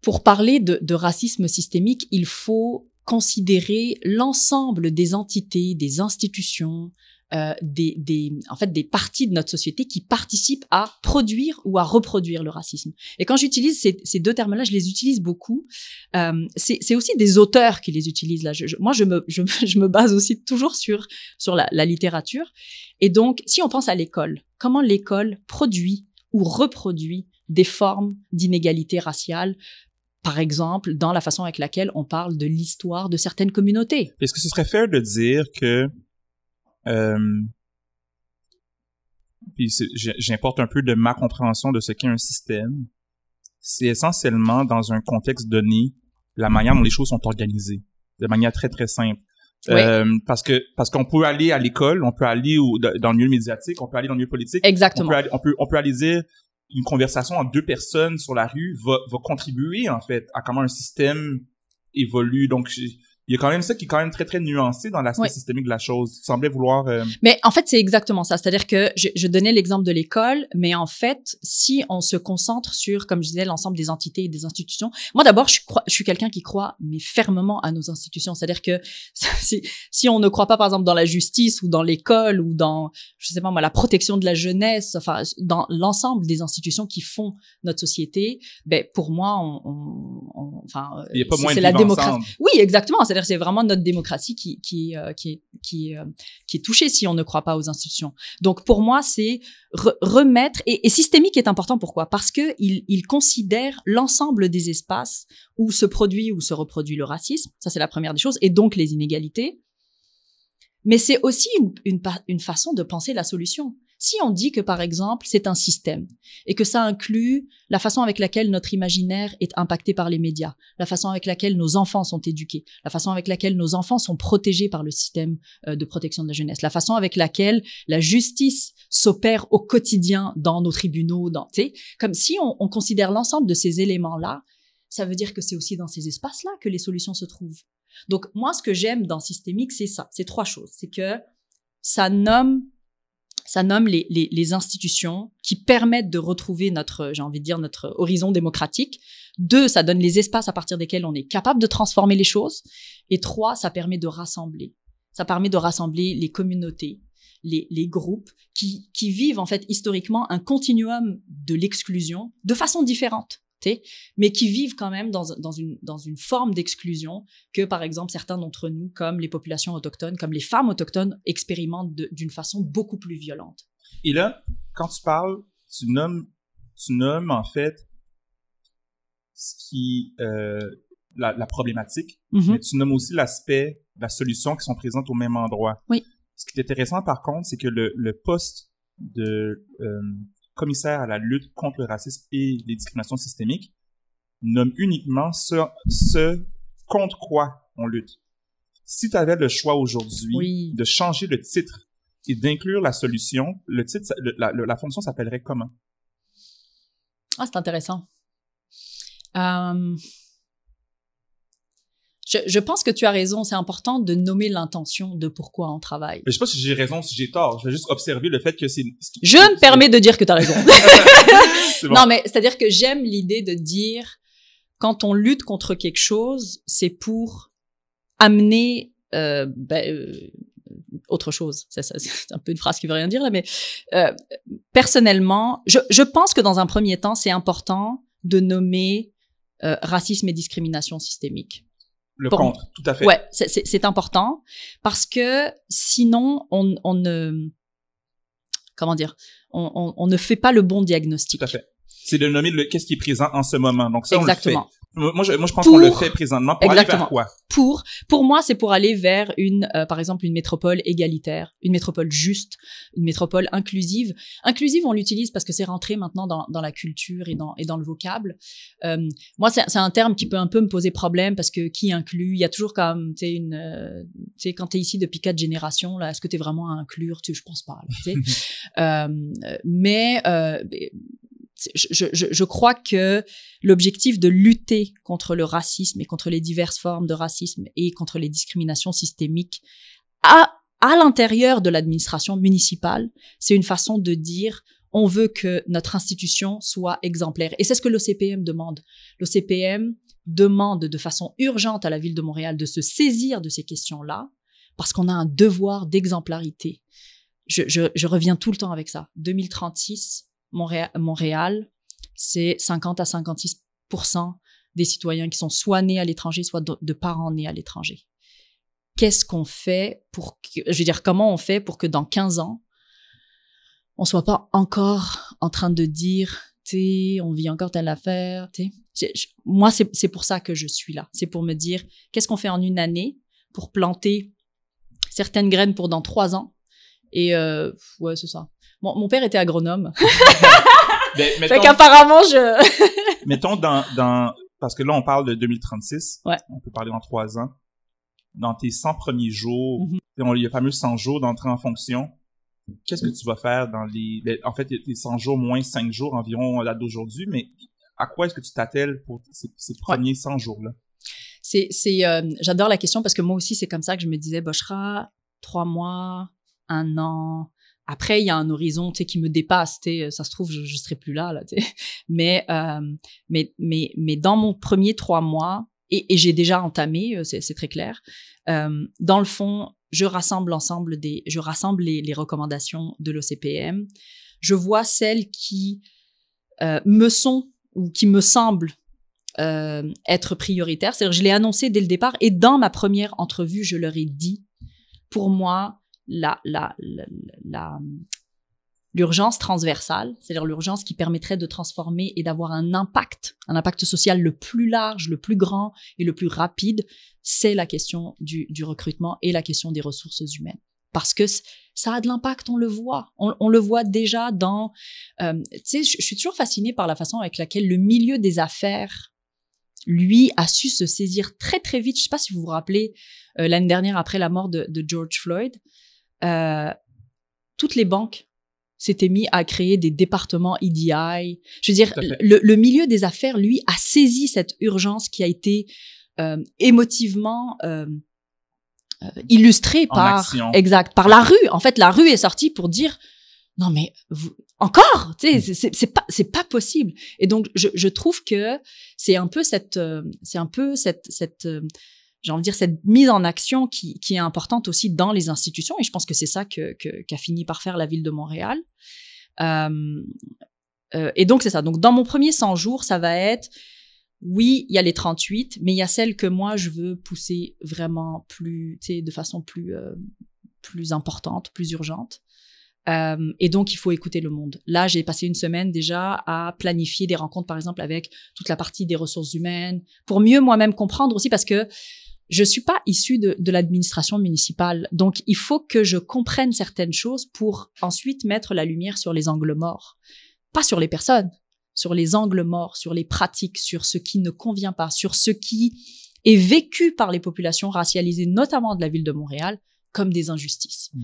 pour parler de, de racisme systémique, il faut considérer l'ensemble des entités, des institutions, euh, des, des, en fait, des parties de notre société qui participent à produire ou à reproduire le racisme. Et quand j'utilise ces, deux termes-là, je les utilise beaucoup. Euh, c'est aussi des auteurs qui les utilisent là. Moi, je me, je, me- base aussi toujours sur sur la, la littérature. Et donc, si on pense à l'école, comment l'école produit ou reproduit des formes d'inégalité raciale, par exemple, dans la façon avec laquelle on parle de l'histoire de certaines communautés? Est-ce que ce serait fair de dire que puis c'est- j'ai- j'importe un peu de ma compréhension de ce qu'est un système. C'est essentiellement dans un contexte donné la manière dont les choses sont organisées, de manière très très simple. Oui. Euh, parce que parce qu'on peut aller à l'école, on peut aller au- dans le milieu médiatique, on peut aller dans le milieu politique, on Exactement. peut, aller, on peut on peut aller dire une conversation entre deux personnes sur la rue va, va contribuer en fait à comment un système évolue. Donc il y a quand même ça qui est quand même très très nuancé dans l'aspect systémique de la chose. Tu semblais vouloir. Euh, mais en fait, c'est exactement ça. C'est-à-dire que je, je donnais l'exemple de l'école, mais en fait, si on se concentre sur, comme je disais, l'ensemble des entités et des institutions. Moi, d'abord, je, je suis quelqu'un qui croit mais fermement à nos institutions. C'est-à-dire que si, si on ne croit pas, par exemple, dans la justice ou dans l'école ou dans, je sais pas moi, la protection de la jeunesse, enfin, dans l'ensemble des institutions qui font notre société, ben pour moi, on, on, enfin, c'est la démocratie. Oui, exactement. C'est-à-dire c'est vraiment notre démocratie euh, euh, qui est touchée si on ne croit pas aux institutions. Donc pour moi, c'est remettre et, systémique est important. Pourquoi? Parce que il, considère l'ensemble des espaces où se produit ou se reproduit le racisme. Ça c'est la première des choses, et donc les inégalités. Mais c'est aussi une façon de penser la solution. Si on dit que, par exemple, c'est un système et que ça inclut la façon avec laquelle notre imaginaire est impacté par les médias, la façon avec laquelle nos enfants sont éduqués, la façon avec laquelle nos enfants sont protégés par le système euh, de protection de la jeunesse, la façon avec laquelle la justice s'opère au quotidien dans nos tribunaux, dans, comme si on, on considère l'ensemble de ces éléments-là, ça veut dire que c'est aussi dans ces espaces-là que les solutions se trouvent. Donc moi, ce que j'aime dans systémique, c'est ça, c'est trois choses. C'est que ça nomme ça nomme les, les, institutions qui permettent de retrouver notre, j'ai envie de dire, notre horizon démocratique. Deux, ça donne les espaces à partir desquels on est capable de transformer les choses. Et trois, ça permet de rassembler. Ça permet de rassembler les communautés, les, les groupes qui, qui vivent en fait historiquement un continuum de l'exclusion de façon différente mais qui vivent quand même dans, dans, une, dans une forme d'exclusion que, par exemple, certains d'entre nous, comme les populations autochtones, comme les femmes autochtones, expérimentent d'une façon beaucoup plus violente. Et là, quand tu parles, tu nommes, tu nommes en fait ce qui, euh, la, la, problématique, mm-hmm. mais tu nommes aussi l'aspect, la solution qui sont présentes au même endroit. Oui. Ce qui est intéressant, par contre, c'est que le, le poste de euh, commissaire à la lutte contre le racisme et les discriminations systémiques nomme uniquement ce, ce contre quoi on lutte. Si tu avais le choix aujourd'hui de changer le titre et d'inclure la solution, le titre, la, la, fonction s'appellerait comment? Ah, c'est intéressant. Euh, je, pense que tu as raison. C'est important de nommer l'intention de pourquoi on travaille. Mais je sais pas si j'ai raison, si j'ai tort. Je vais juste observer le fait que c'est. Je me permets de dire que tu as raison. Non, mais c'est-à-dire que j'aime l'idée de dire quand on lutte contre quelque chose, c'est pour amener euh, ben, euh, autre chose. C'est, un peu une phrase qui veut rien dire là, mais euh, personnellement, je, je pense que dans un premier temps, c'est important de nommer euh, racisme et discrimination systémique. Le contre, tout à fait. Ouais, c'est important parce que sinon, on, on ne, comment dire, on, on, on, ne fait pas le bon diagnostic. Tout à fait. C'est de nommer le qu'est-ce qui est présent en ce moment. Donc ça, Exactement. on le fait. Moi, je, moi, je pense qu'on le fait présentement pour aller vers quoi? Pour, pour moi, c'est pour aller vers une, euh, par exemple, une métropole égalitaire, une métropole juste, une métropole inclusive. Inclusive, on l'utilise parce que c'est rentré maintenant dans, dans la culture et dans, et dans le vocable. Euh, moi, c'est un terme qui peut un peu me poser problème parce que qui inclut Il y a toujours comme, tu sais, une, euh, tu sais, quand t'es ici depuis quatre générations, là, est-ce que t'es vraiment à inclure? Tu je pense pas. tu sais. euh, mais euh, je, crois que l'objectif de lutter contre le racisme et contre les diverses formes de racisme et contre les discriminations systémiques à, l'intérieur de l'administration municipale, c'est une façon de dire on veut que notre institution soit exemplaire. Et c'est ce que l'OCPM demande. L'OCPM demande de façon urgente à la ville de Montréal de se saisir de ces questions-là parce qu'on a un devoir d'exemplarité. Je reviens tout le temps avec ça. 2036, Montréal, c'est 50 à 56% des citoyens qui sont soit nés à l'étranger, soit de, parents nés à l'étranger. Qu'est-ce qu'on fait pour que, je veux dire, comment on fait pour que dans 15 ans, on soit pas encore en train de dire, tu on vit encore telle affaire, tu Moi, c'est pour ça que je suis là. C'est pour me dire, qu'est-ce qu'on fait en une année pour planter certaines graines pour dans trois ans? Et euh, ouais, c'est ça. Mon, mon père était agronome. Mais, mettons, fait qu'apparemment, je... mettons dans, dans... Parce que là, on parle de 2036. Ouais. On peut parler en trois ans. Dans tes 100 premiers jours, mm -hmm. il y a fameux 100 jours d'entrée en fonction. Qu'est-ce que tu vas faire dans les... En fait, les 100 jours moins 5 jours environ là d'aujourd'hui, mais à quoi est-ce que tu t'attelles pour ces, ces premiers 100 jours-là? c'est, c'est, euh, j'adore la question parce que moi aussi, c'est comme ça que je me disais, Bochra, trois mois, un an. Après, il y a un horizon, qui me dépasse. Tu ça se trouve, je, je serai plus là. Mais, euh, mais, mais, mais dans mon premier trois mois, et, j'ai déjà entamé, euh, c'est, très clair. Euh, dans le fond, je rassemble l'ensemble des, je rassemble les, recommandations de l'OCPM. Je vois celles qui euh, me sont ou qui me semblent euh, être prioritaires. C'est-à-dire, je l'ai annoncé dès le départ et dans ma première entrevue, je leur ai dit, pour moi, l'urgence transversale, c'est-à-dire l'urgence qui permettrait de transformer et d'avoir un impact, un impact social le plus large, le plus grand et le plus rapide, c'est la question du, recrutement et la question des ressources humaines parce que ça a de l'impact, on le voit. On, le voit déjà dans... Euh, tu sais, je, suis toujours fascinée par la façon avec laquelle le milieu des affaires, lui, a su se saisir très, très vite. Je sais pas si vous vous rappelez, euh, l'année dernière, après la mort de George Floyd, euh, toutes les banques s'étaient mis à créer des départements EDI. Je veux dire, le, le, milieu des affaires, lui, a saisi cette urgence qui a été euh, émotivement euh, euh, illustré par exact par la rue. En fait, la rue est sortie pour dire non mais vous, encore, tu sais, c'est pas c'est pas possible. Et donc je, je trouve que c'est un peu cette euh, c'est un peu cette cette j'ai envie de dire cette mise en action qui, est importante aussi dans les institutions et je pense que c'est ça qu'a fini par faire la ville de Montréal. Euh, euh, et donc c'est ça. Donc dans mon premier 100 jours, ça va être oui, il y a les 38, mais il y a celles que moi, je veux pousser vraiment plus, tu de façon plus, euh, plus importante, plus urgente. Et donc, il faut écouter le monde. Là, j'ai passé une semaine déjà à planifier des rencontres, par exemple, avec toute la partie des ressources humaines, pour mieux moi-même comprendre aussi, parce que je suis pas issue de, de l'administration municipale. Donc, il faut que je comprenne certaines choses pour ensuite mettre la lumière sur les angles morts. Pas sur les personnes, sur les angles morts, sur les pratiques, sur ce qui ne convient pas, sur ce qui est vécu par les populations racialisées, notamment de la ville de Montréal, comme des injustices. Mmh.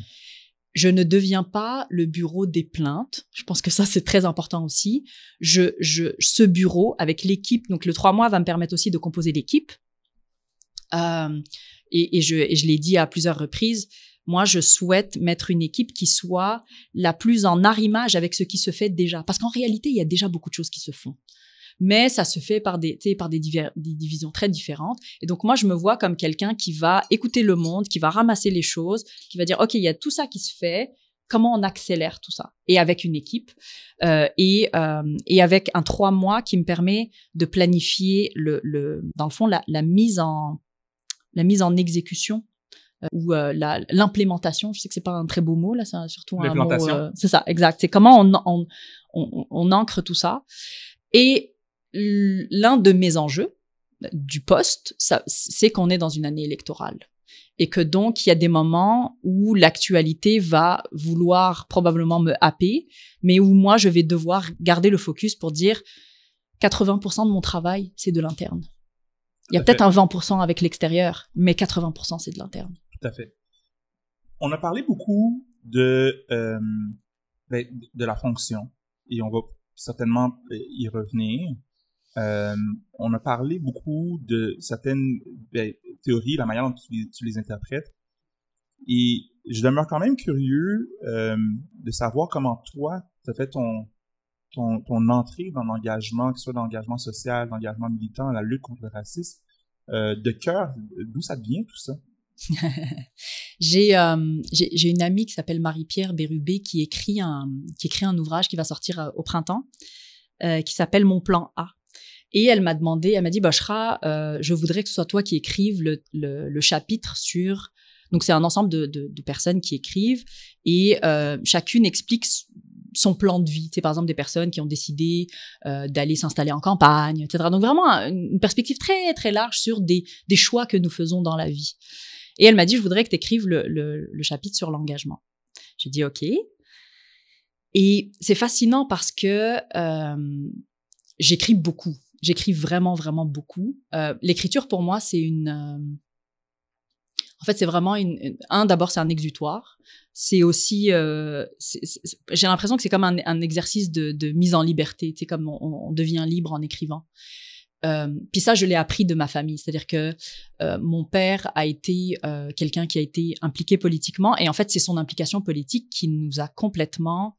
Je ne deviens pas le bureau des plaintes. Je pense que ça, c'est très important aussi. Je, je, ce bureau, avec l'équipe, donc le trois mois va me permettre aussi de composer l'équipe. Euh, et, je, et je l'ai dit à plusieurs reprises, moi, je souhaite mettre une équipe qui soit la plus en arrimage avec ce qui se fait déjà. Parce qu'en réalité, il y a déjà beaucoup de choses qui se font. Mais ça se fait par des, par des, des divisions très différentes. Et donc, moi, je me vois comme quelqu'un qui va écouter le monde, qui va ramasser les choses, qui va dire, OK, il y a tout ça qui se fait. Comment on accélère tout ça? Et avec une équipe euh, et, euh, et avec un trois mois qui me permet de planifier le, le dans le fond la mise en la mise en exécution euh, ou euh, l'implémentation. Je sais que c'est pas un très beau mot là, c'est surtout un mot. Euh, c'est ça, exact. C'est comment on, on, on, on ancre tout ça. Et l'un de mes enjeux du poste, c'est qu'on est dans une année électorale et que donc il y a des moments où l'actualité va vouloir probablement me happer, mais où moi je vais devoir garder le focus pour dire 80% de mon travail c'est de l'interne. Il y a peut-être un 20% avec l'extérieur, mais 80% c'est de l'interne. Tout à fait. On a parlé beaucoup de, euh, ben, de la fonction et on va certainement y revenir. Euh, on a parlé beaucoup de certaines ben, théories, la manière dont tu, tu, les interprètes. Et je demeure quand même curieux euh, de savoir comment toi, tu as fait ton, ton, ton entrée dans l'engagement, que ce soit l'engagement social, l'engagement militant, la lutte contre le racisme, euh, de cœur, d'où ça vient tout ça? Euh, j'ai une amie qui s'appelle Marie-Pierre Bérubé qui écrit un qui écrit un ouvrage qui va sortir euh, au printemps qui s'appelle Mon plan A. Et elle m'a demandé, elle m'a dit, Boshra, je voudrais que ce soit toi qui écrives le, le, chapitre sur. Donc c'est un ensemble de, de, personnes qui écrivent et chacune explique son plan de vie. C'est par exemple des personnes qui ont décidé euh, d'aller s'installer en campagne, etc. Donc vraiment une perspective très très large sur des, des choix que nous faisons dans la vie. Et elle m'a dit, je voudrais que tu écrives le, chapitre sur l'engagement. J'ai dit, OK. Et c'est fascinant parce que euh, j'écris beaucoup. J'écris vraiment, vraiment beaucoup. Euh, L'écriture, pour moi, c'est une... En fait, c'est vraiment une... Un, d'abord, c'est un exutoire. C'est aussi... Euh, J'ai l'impression que c'est comme un, exercice de, mise en liberté. C'est comme on, on, devient libre en écrivant. euh, puis ça, je l'ai appris de ma famille. C'est-à-dire que euh, mon père a été euh, quelqu'un qui a été impliqué politiquement. Et en fait, c'est son implication politique qui nous a complètement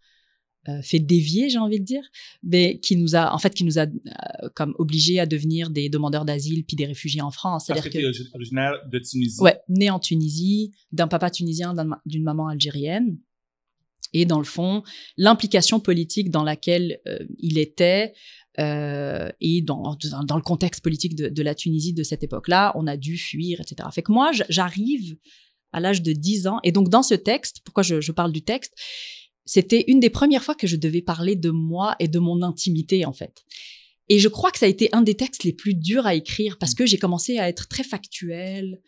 euh, fait dévier, j'ai envie de dire, mais qui nous a, en fait, qui nous a euh, comme obligés à devenir des demandeurs d'asile puis des réfugiés en France. Que, C'est-à-dire tu es originaire de Tunisie. Ouais, né en Tunisie, d'un papa tunisien, d'une maman algérienne. Et dans le fond, l'implication politique dans laquelle euh, il était et dans, dans, dans le contexte politique de, de la Tunisie de cette époque-là, on a dû fuir, etc. Fait que moi, j'arrive à l'âge de 10 ans. Et donc, dans ce texte, pourquoi je, je parle du texte C'était une des premières fois que je devais parler de moi et de mon intimité, en fait. Et je crois que ça a été un des textes les plus durs à écrire parce que j'ai commencé à être très factuel.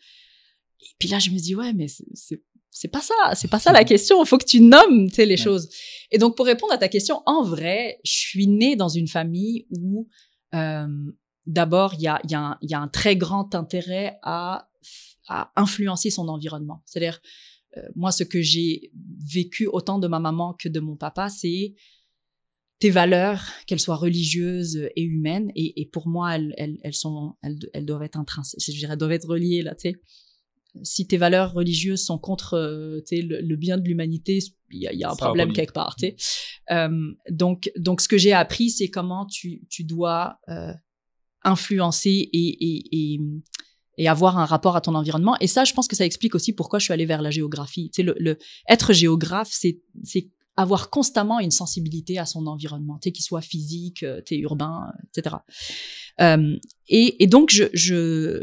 Et puis là, je me dis, ouais, mais c'est- pas ça, c'est pas ça la question. Il faut que tu nommes, tu sais, les Ouais. choses. Et donc, pour répondre à ta question, en vrai, je suis née dans une famille où, euh, d'abord, il y a, y a un très grand intérêt à, à influencer son environnement. C'est-à-dire, euh, moi, ce que j'ai vécu autant de ma maman que de mon papa, c'est tes valeurs, qu'elles soient religieuses et humaines. Et, et pour moi, elles, elles, elles sont, elles, elles doivent être intrinsèques. Je dirais, elles doivent être reliées là. Tu sais, si tes valeurs religieuses sont contre, euh, le, le bien de l'humanité, il y a, il y a un Ça problème quelque part. Tu sais. Euh, donc, donc, ce que j'ai appris, c'est comment tu, tu dois euh, influencer et, et, et, et avoir un rapport à ton environnement. Et ça, je pense que ça explique aussi pourquoi je suis allée vers la géographie. Tu sais, le, le être géographe, c'est c'est avoir constamment une sensibilité à son environnement, qu'il soit physique, euh, sais, urbain, euh, etc. Euh, et, et donc, je, je,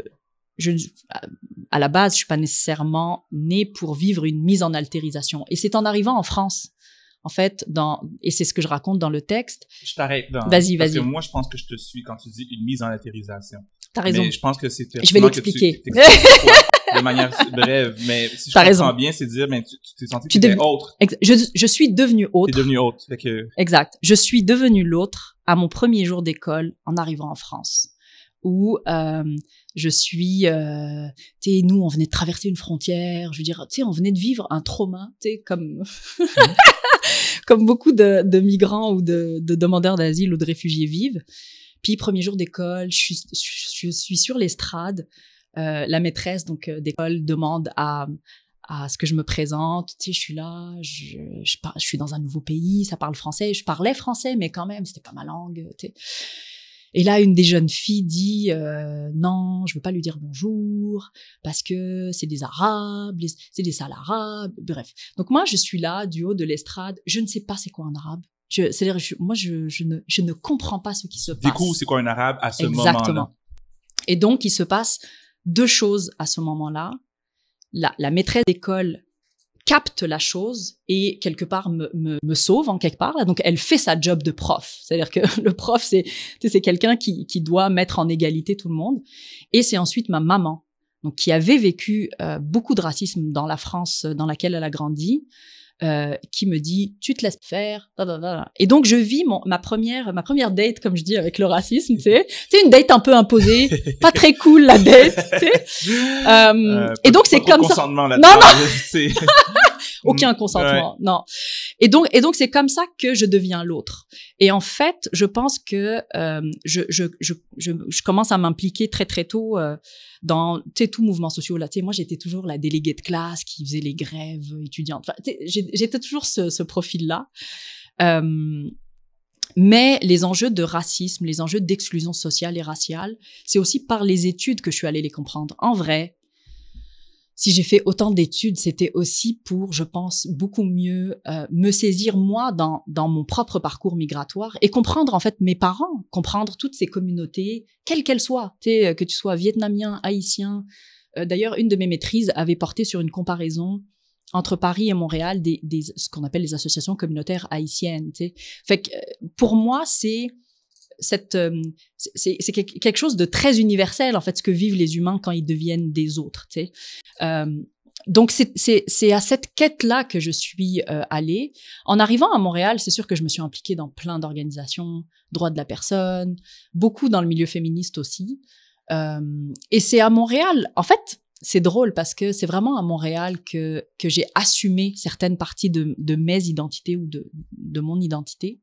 je, à la base, je suis pas nécessairement née pour vivre une mise en altérisation. Et c'est en arrivant en France, en fait, dans, et c'est ce que je raconte dans le texte. Je t'arrête. Vas-y, Parce vas-y. que moi, je pense que je te suis quand tu dis une mise en atterrisation. T'as raison. Mais je pense que c'est Je vais l'expliquer. de manière brève. Mais si je comprends raison. bien, c'est de dire, ben, tu t'es senti Tu étais autre. Je, je suis devenue autre. T'es devenu autre. Fait que, Exact. Je suis devenue l'autre à mon premier jour d'école en arrivant en France, où euh, je suis, euh, tu sais, nous, on venait de traverser une frontière. Je veux dire, tu sais, on venait de vivre un trauma, tu sais, comme comme beaucoup de, de migrants ou de, de demandeurs d'asile ou de réfugiés vivent. Puis premier jour d'école, je suis, sur l'estrade. Euh, la maîtresse donc euh, d'école demande à à ce que je me présente. Tu sais, je suis là, je, je, par- je suis dans un nouveau pays, ça parle français. Je parlais français, mais quand même, c'était pas ma langue. Tu sais. Et là, une des jeunes filles dit euh, non, je veux pas lui dire bonjour parce que c'est des Arabes, c'est des sales Arabes. Bref. Donc moi, je suis là du haut de l'estrade. Je ne sais pas c'est quoi un arabe. Je, c'est-à-dire, je- moi, je, je ne, je ne comprends pas ce qui se passe. découvre c'est quoi un arabe à ce Exactement. moment-là. Et donc, il se passe deux choses à ce moment-là. La, la maîtresse d'école capte la chose et quelque part me, me, me sauve en quelque part. Donc, elle fait sa job de prof. C'est-à-dire que le prof, c'est c'est quelqu'un qui, qui doit mettre en égalité tout le monde. Et c'est ensuite ma maman, donc qui avait vécu euh, beaucoup de racisme dans la France dans laquelle elle a grandi, euh, qui me dit tu te laisses faire et donc je vis mon, ma première ma première date comme je dis avec le racisme tu sais. C'est une date un peu imposée pas très cool la date tu sais. Euh, Euh, et donc c'est comme ça. Non. C'est- aucun consentement non. Et donc et donc c'est comme ça que je deviens l'autre. Et en fait je pense que euh, je, je, je, je, je commence à m'impliquer très très tôt euh, dans tout mouvement social là. Moi j'étais toujours la déléguée de classe qui faisait les grèves étudiantes. Enfin, j'étais toujours ce, ce profil là euh, mais les enjeux de racisme, les enjeux d'exclusion sociale et raciale, c'est aussi par les études que je suis allée les comprendre. En vrai, si j'ai fait autant d'études, c'était aussi pour, je pense, beaucoup mieux euh, me saisir moi dans, dans mon propre parcours migratoire et comprendre en fait mes parents, comprendre toutes ces communautés, quelles qu'elles soient, tu sais, que tu sois vietnamien, haïtien. Euh, D'ailleurs, une de mes maîtrises avait porté sur une comparaison entre Paris et Montréal des, des ce qu'on appelle les associations communautaires haïtiennes. Tu sais. Fait que euh, pour moi, c'est euh, c'est quelque chose de très universel en fait ce que vivent les humains quand ils deviennent des autres euh, donc c'est à cette quête là que je suis euh, allée. En arrivant à Montréal c'est sûr que je me suis impliquée dans plein d'organisations droits de la personne beaucoup dans le milieu féministe aussi. Et c'est à Montréal en fait c'est drôle parce que c'est vraiment à Montréal que j'ai assumé certaines parties de mes identités ou de mon identité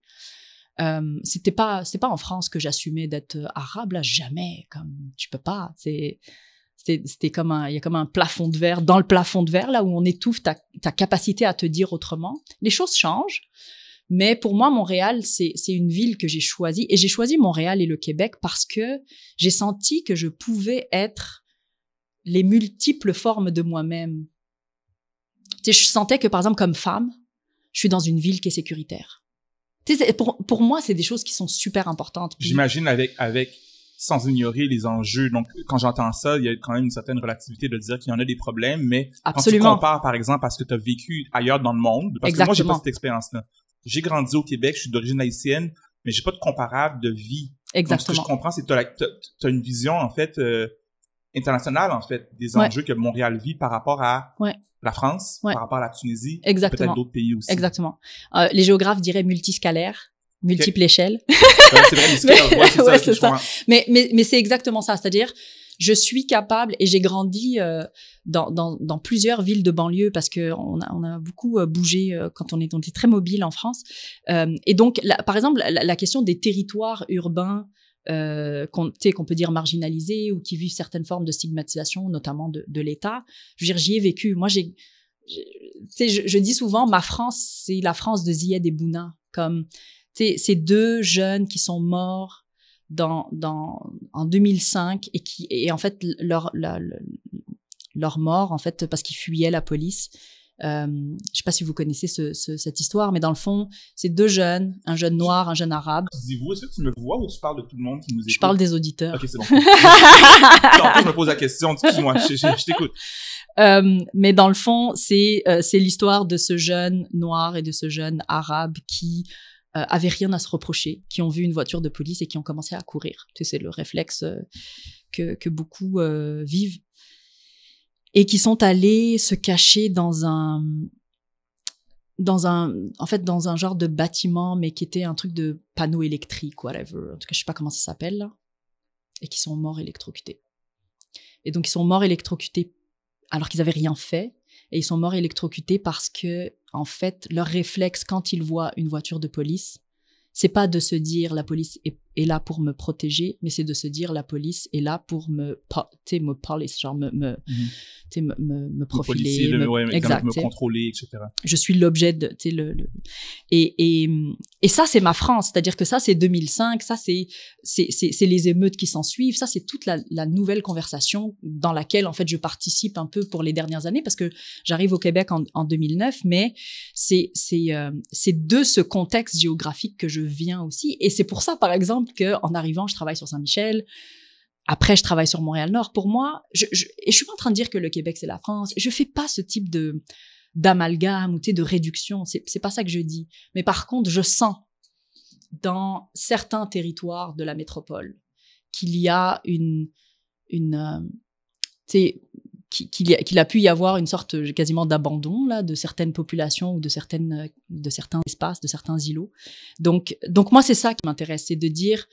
Euh, c'était pas c'était pas en France que j'assumais d'être arabe là jamais comme tu peux pas c'est c'était comme un il y a comme un plafond de verre dans le plafond de verre là où on étouffe ta, ta capacité à te dire autrement. Les choses changent mais pour moi Montréal c'est c'est une ville que j'ai choisie et j'ai choisi Montréal et le Québec parce que j'ai senti que je pouvais être les multiples formes de moi-même. Tu sais je sentais que par exemple comme femme je suis dans une ville qui est sécuritaire pour, pour moi, c'est des choses qui sont super importantes. J'imagine avec, avec, sans ignorer les enjeux. Donc, quand j'entends ça, il y a quand même une certaine relativité de dire qu'il y en a des problèmes, mais Absolument. quand tu compares, par exemple, à ce que tu as vécu ailleurs dans le monde, parce que moi, j'ai pas cette expérience-là. J'ai grandi au Québec, je suis d'origine haïtienne, mais j'ai pas de comparable de vie. Exactement. Donc, ce que je comprends, c'est que tu as, une vision, en fait, euh, internationale, en fait, des enjeux que Montréal vit par rapport à ouais la France par rapport à la Tunisie, peut-être d'autres pays aussi. Exactement. Euh, les géographes diraient multiscalaire, multiple échelle. c'est vrai, c'est ça. Mais, mais, mais c'est exactement ça. C'est-à-dire, je suis capable et j'ai grandi euh, dans, dans, dans, plusieurs villes de banlieue parce que on a, on a beaucoup euh, bougé euh, quand on, est, on était très mobile en France. Et donc, par exemple, la, la, question des territoires urbains euh, qu'on peut dire marginalisés ou qui vivent certaines formes de stigmatisation, notamment de, l'État. Je j'y ai vécu. Moi, j'ai, je, je dis souvent, ma France, c'est la France de Zied et Bouna. Comme, ces deux jeunes qui sont morts en 2005 et qui, et en fait, leur, leur, leur mort, en fait, parce qu'ils fuyaient la police, euh, je sais pas si vous connaissez ce, ce, cette histoire, mais dans le fond, c'est deux jeunes, un jeune noir, un jeune arabe. Dis-vous, est-ce que tu me vois ou tu parles de tout le monde qui nous écoute? Je parle des auditeurs. Ok, c'est bon. je me pose la question, excuse-moi, je, je, t'écoute. Euh, mais dans le fond, c'est euh, c'est l'histoire de ce jeune noir et de ce jeune arabe qui avaient rien à se reprocher, qui ont vu une voiture de police et qui ont commencé à courir. Tu sais, c'est le réflexe que, que beaucoup vivent et qui sont allés se cacher dans un dans un en fait dans un genre de bâtiment mais qui était un truc de panneau électrique whatever. En tout cas je sais pas comment ça s'appelle et qui sont morts électrocutés. Et donc ils sont morts électrocutés alors qu'ils avaient rien fait. Et ils sont morts électrocutés parce que en fait leur réflexe quand ils voient une voiture de police c'est pas de se dire la police est, là pour me protéger, mais c'est de se dire la police est là pour me, tu me police, genre me, me, mhm. me, me, me, profiler, me, ouais, exact, me contrôler, etc. Je suis l'objet de, tu le, le, et, et, et ça, c'est ma France. C'est-à-dire que ça, c'est 2005, ça, c'est, c'est, c'est, les émeutes qui s'en suivent, ça, c'est toute la, la nouvelle conversation dans laquelle, en fait, je participe un peu pour les dernières années parce que j'arrive au Québec en, en 2009, mais c'est, c'est, euh, c'est de ce contexte géographique que je viens aussi. Et c'est pour ça, par exemple, que en arrivant, je travaille sur Saint-Michel. Après, je travaille sur Montréal-Nord. Pour moi, je, je, et je suis pas en train de dire que le Québec, c'est la France. Je fais pas ce type de d'amalgame ou de réduction. C'est, c'est pas ça que je dis. Mais par contre, je sens dans certains territoires de la métropole qu'il y a une, une, euh, qu'il a, a pu y avoir une sorte quasiment d'abandon là de certaines populations ou de certaines de certains espaces de certains îlots. Donc donc moi c'est ça qui m'intéresse c'est de dire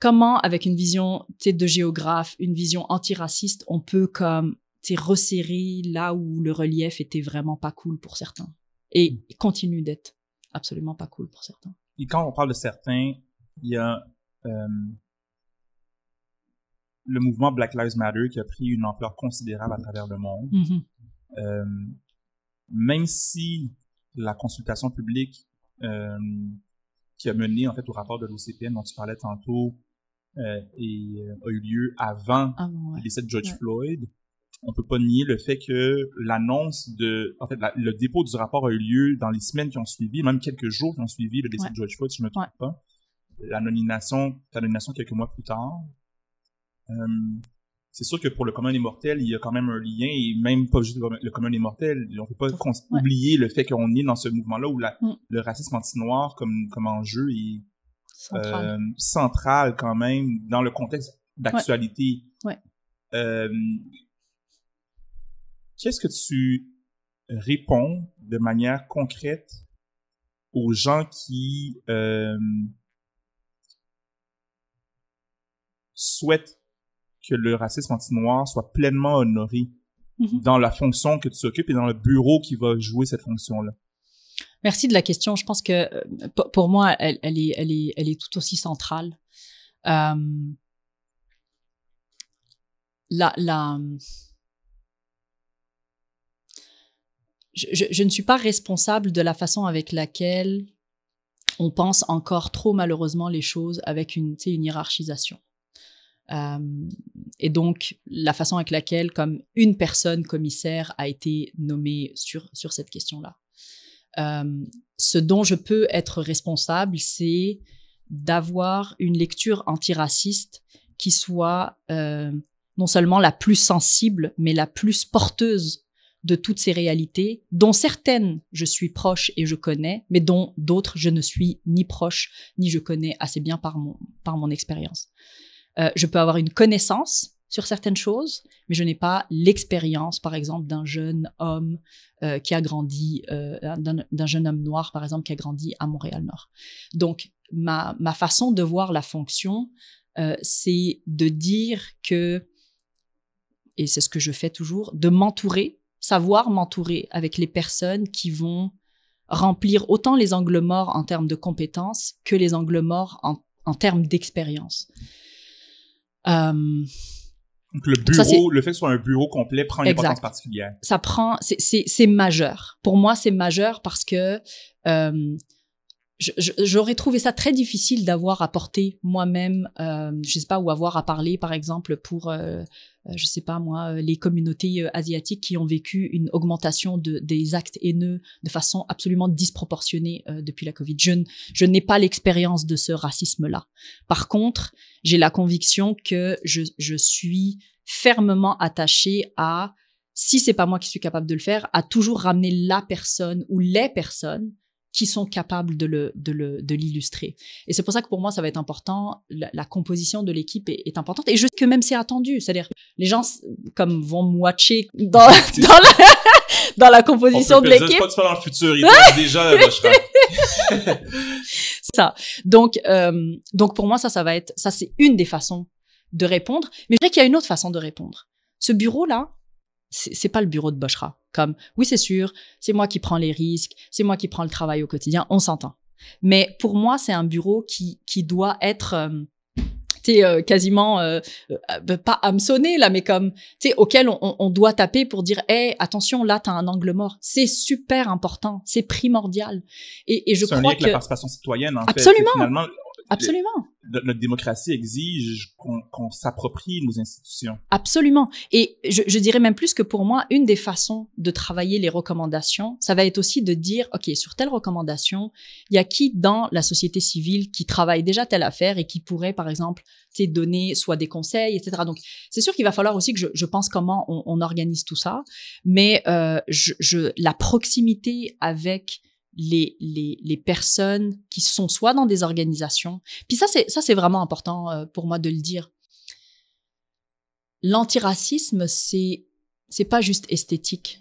comment avec une vision de géographe une vision antiraciste on peut comme resserrer là où le relief était vraiment pas cool pour certains et continue d'être absolument pas cool pour certains. Et quand on parle de certains il y a euh, le mouvement Black Lives Matter qui a pris une ampleur considérable à travers le monde. Mm-hmm. euh, même si la consultation publique euh, qui a mené en fait au rapport de l'OCPN dont tu parlais tantôt euh, et, a eu lieu avant ah, ouais. le décès de George Floyd, on peut pas nier le fait que l'annonce de, en fait, le dépôt du rapport a eu lieu dans les semaines qui ont suivi, même quelques jours qui ont suivi le décès de George Floyd, si je me trompe pas. La nomination, la nomination quelques mois plus tard, c'est sûr que pour le commun immortel, il y a quand même un lien, et même pas juste le commun immortel, on peut pas oublier le fait qu'on est dans ce mouvement-là où la, mm. le racisme anti-noir comme, comme enjeu est central. Euh, central quand même dans le contexte d'actualité. Ouais. Euh, Qu'est-ce que tu réponds de manière concrète aux gens qui euh, souhaitent que le racisme anti-noir soit pleinement honoré mhm. dans la fonction que tu occupes et dans le bureau qui va jouer cette fonction-là? Merci de la question. Je pense que euh, pour moi, elle, elle, est, elle, est, elle est tout aussi centrale. Euh, la, la, je, je, je, ne suis pas responsable de la façon avec laquelle on pense encore trop malheureusement les choses avec une, une hiérarchisation. Euh, et donc, la façon avec laquelle, comme une personne commissaire a été nommée sur, sur cette question-là. Euh, ce dont je peux être responsable, c'est d'avoir une lecture antiraciste qui soit euh, non seulement la plus sensible, mais la plus porteuse de toutes ces réalités, dont certaines je suis proche et je connais, mais dont d'autres je ne suis ni proche ni je connais assez bien par mon, par mon expérience. Euh, je peux avoir une connaissance sur certaines choses, mais je n'ai pas l'expérience, par exemple, d'un jeune homme euh, qui a grandi, euh, d'un jeune homme noir, par exemple, qui a grandi à Montréal-Nord. Donc, ma, façon de voir la fonction, c'est de dire que, et c'est ce que je fais toujours, de m'entourer, savoir m'entourer avec les personnes qui vont remplir autant les angles morts en termes de compétences que les angles morts en termes d'expérience. Euh, donc le bureau, le fait que ce soit un bureau complet prend une importance particulière. Ça prend, c'est majeur. Pour moi, c'est majeur parce que euh, j'aurais trouvé ça très difficile d'avoir à porter moi-même, euh, je sais pas, ou avoir à parler, par exemple, pour, euh, euh je sais pas moi, euh, les communautés asiatiques qui ont vécu une augmentation de, des actes haineux de façon absolument disproportionnée depuis la Covid. Je, je n'ai pas l'expérience de ce racisme-là. Par contre, j'ai la conviction que je, je suis fermement attachée à, si c'est pas moi qui suis capable de le faire, à toujours ramener la personne ou les personnes qui sont capables de le de le de l'illustrer. Et c'est pour ça que pour moi ça va être important. La, composition de l'équipe est, est, importante et je que même c'est attendu. C'est-à-dire les gens comme vont me watcher dans dans la dans la composition de l'équipe. Pas dans le futur, il déjà. Ça. Donc euh, donc pour moi ça ça va être ça c'est une des façons de répondre. Mais je dirais qu'il y a une autre façon de répondre. Ce bureau là, c'est pas le bureau de Boschra. Comme, oui, c'est sûr, c'est moi qui prends les risques, c'est moi qui prends le travail au quotidien, on s'entend. Mais pour moi, c'est un bureau qui, qui doit être, euh, euh, quasiment, euh, euh, pas hameçonné, là, mais comme, tu auquel on, on, doit taper pour dire, hé, attention, là, t'as un angle mort. C'est super important, c'est primordial. Et, et je crois que... Avec la participation citoyenne, en Absolument. Absolument. Notre démocratie exige qu'on s'approprie nos institutions. Absolument. Et je, je, dirais même plus que pour moi, une des façons de travailler les recommandations, ça va être aussi de dire, OK, sur telle recommandation, il y a qui dans la société civile qui travaille déjà telle affaire et qui pourrait, par exemple, donner soit des conseils, etc. Donc, c'est sûr qu'il va falloir aussi que je, je pense comment on, on, organise tout ça. Mais euh, je, je, la proximité avec les, les, personnes qui sont soit dans des organisations. Puis ça, c'est, ça, c'est vraiment important euh, pour moi de le dire. L'antiracisme, c'est, c'est pas juste esthétique.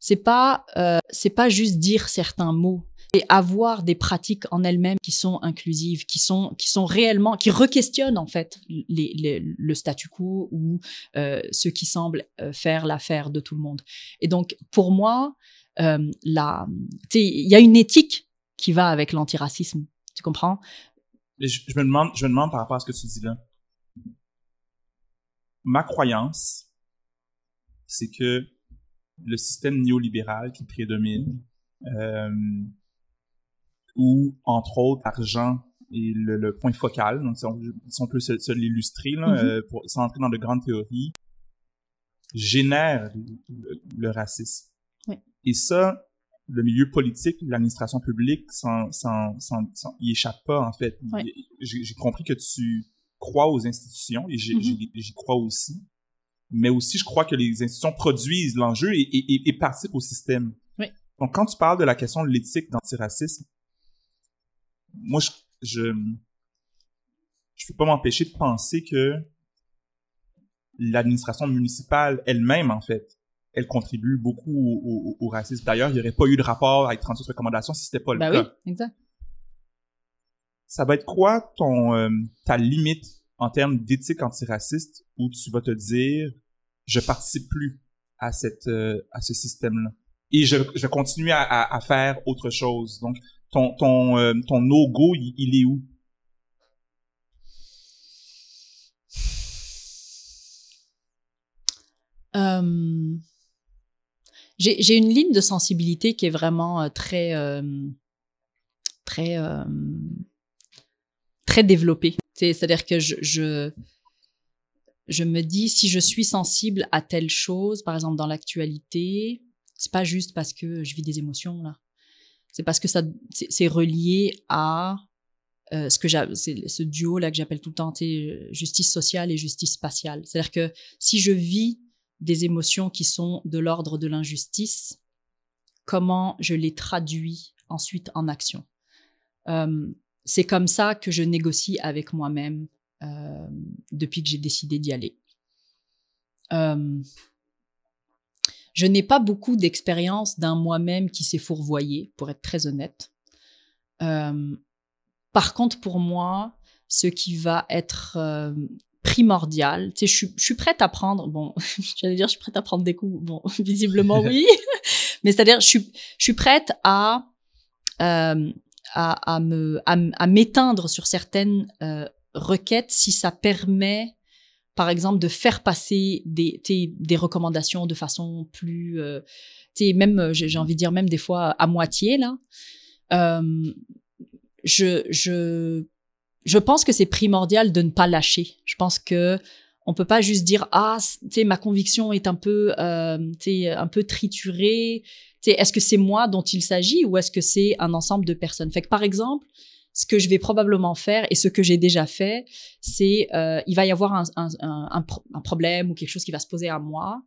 C'est pas, euh, c'est pas juste dire certains mots et avoir des pratiques en elles-mêmes qui sont inclusives, qui sont, qui sont réellement, qui requestionnent en fait les, le statu quo ou euh, ce qui semble faire l'affaire de tout le monde. Et donc, pour moi, la, il y a une éthique qui va avec l'antiracisme. Tu comprends? je, je, me demande, je me demande par rapport à ce que tu dis là. Ma croyance, c'est que le système néolibéral qui prédomine, euh, où, entre autres, l'argent est le, point focal, donc si on, peut se, l'illustrer, là, mm-hmm. euh, pour, sans entrer dans de grandes théories, génère le, le racisme. Et ça, le milieu politique, l'administration publique, sans, sans, sans, y échappe pas, en fait. J'ai compris que tu crois aux institutions, et mm-hmm. j'y crois aussi. Mais aussi, je crois que les institutions produisent l'enjeu et, et, et, participent au système. Oui. Donc, quand tu parles de la question de l'éthique d'antiracisme, moi, je, je, je peux pas m'empêcher de penser que l'administration municipale elle-même, en fait, elle contribue beaucoup au, au, racisme. D'ailleurs, il n'y aurait pas eu de rapport avec 38 recommandations si c'était pas le ben cas. oui, exact. Ça va être quoi ton euh, ta limite en termes d'éthique antiraciste où tu vas te dire je participe plus à cette euh, à ce système-là? et je, je vais continuer à, à, à faire autre chose. Donc, ton, ton, euh, ton no-go, il, il est où? Euh, j'ai une ligne de sensibilité qui est vraiment euh, très euh, très euh, très développée. C'est- C'est-à-dire que je, je me dis si je suis sensible à telle chose, par exemple dans l'actualité, c'est pas juste parce que je vis des émotions là. C'est parce que ça c'est relié à ce que c'est ce duo là que j'appelle tout le temps justice sociale et justice spatiale. C'est-à-dire que si je vis des émotions qui sont de l'ordre de l'injustice, comment je les traduis ensuite en action. Euh, c'est comme ça que je négocie avec moi-même euh, depuis que j'ai décidé d'y aller. Euh, je n'ai pas beaucoup d'expérience d'un moi-même qui s'est fourvoyé, pour être très honnête. Par contre, pour moi, ce qui va être primordial, tu sais, je, suis- je suis prête à prendre, bon, j'allais dire, je suis prête à prendre des coups, bon, visiblement oui, mais c'est-à-dire, je suis, je suis prête à, euh, à, à me, à, m'éteindre sur certaines euh, requêtes si ça permet, par exemple, de faire passer des, des recommandations de façon plus, euh, tu sais, même, euh, j'ai j'ai envie de dire même des fois à moitié là. Euh, je, je, je pense que c'est primordial de ne pas lâcher. Je pense que on peut pas juste dire ah tu sais ma conviction est un peu euh, un peu triturée. Est-ce que c'est moi dont il s'agit ou est-ce que c'est un ensemble de personnes? Fait que par exemple ce que je vais probablement faire et ce que j'ai déjà fait, c'est euh, il va y avoir un, un, un problème ou quelque chose qui va se poser à moi.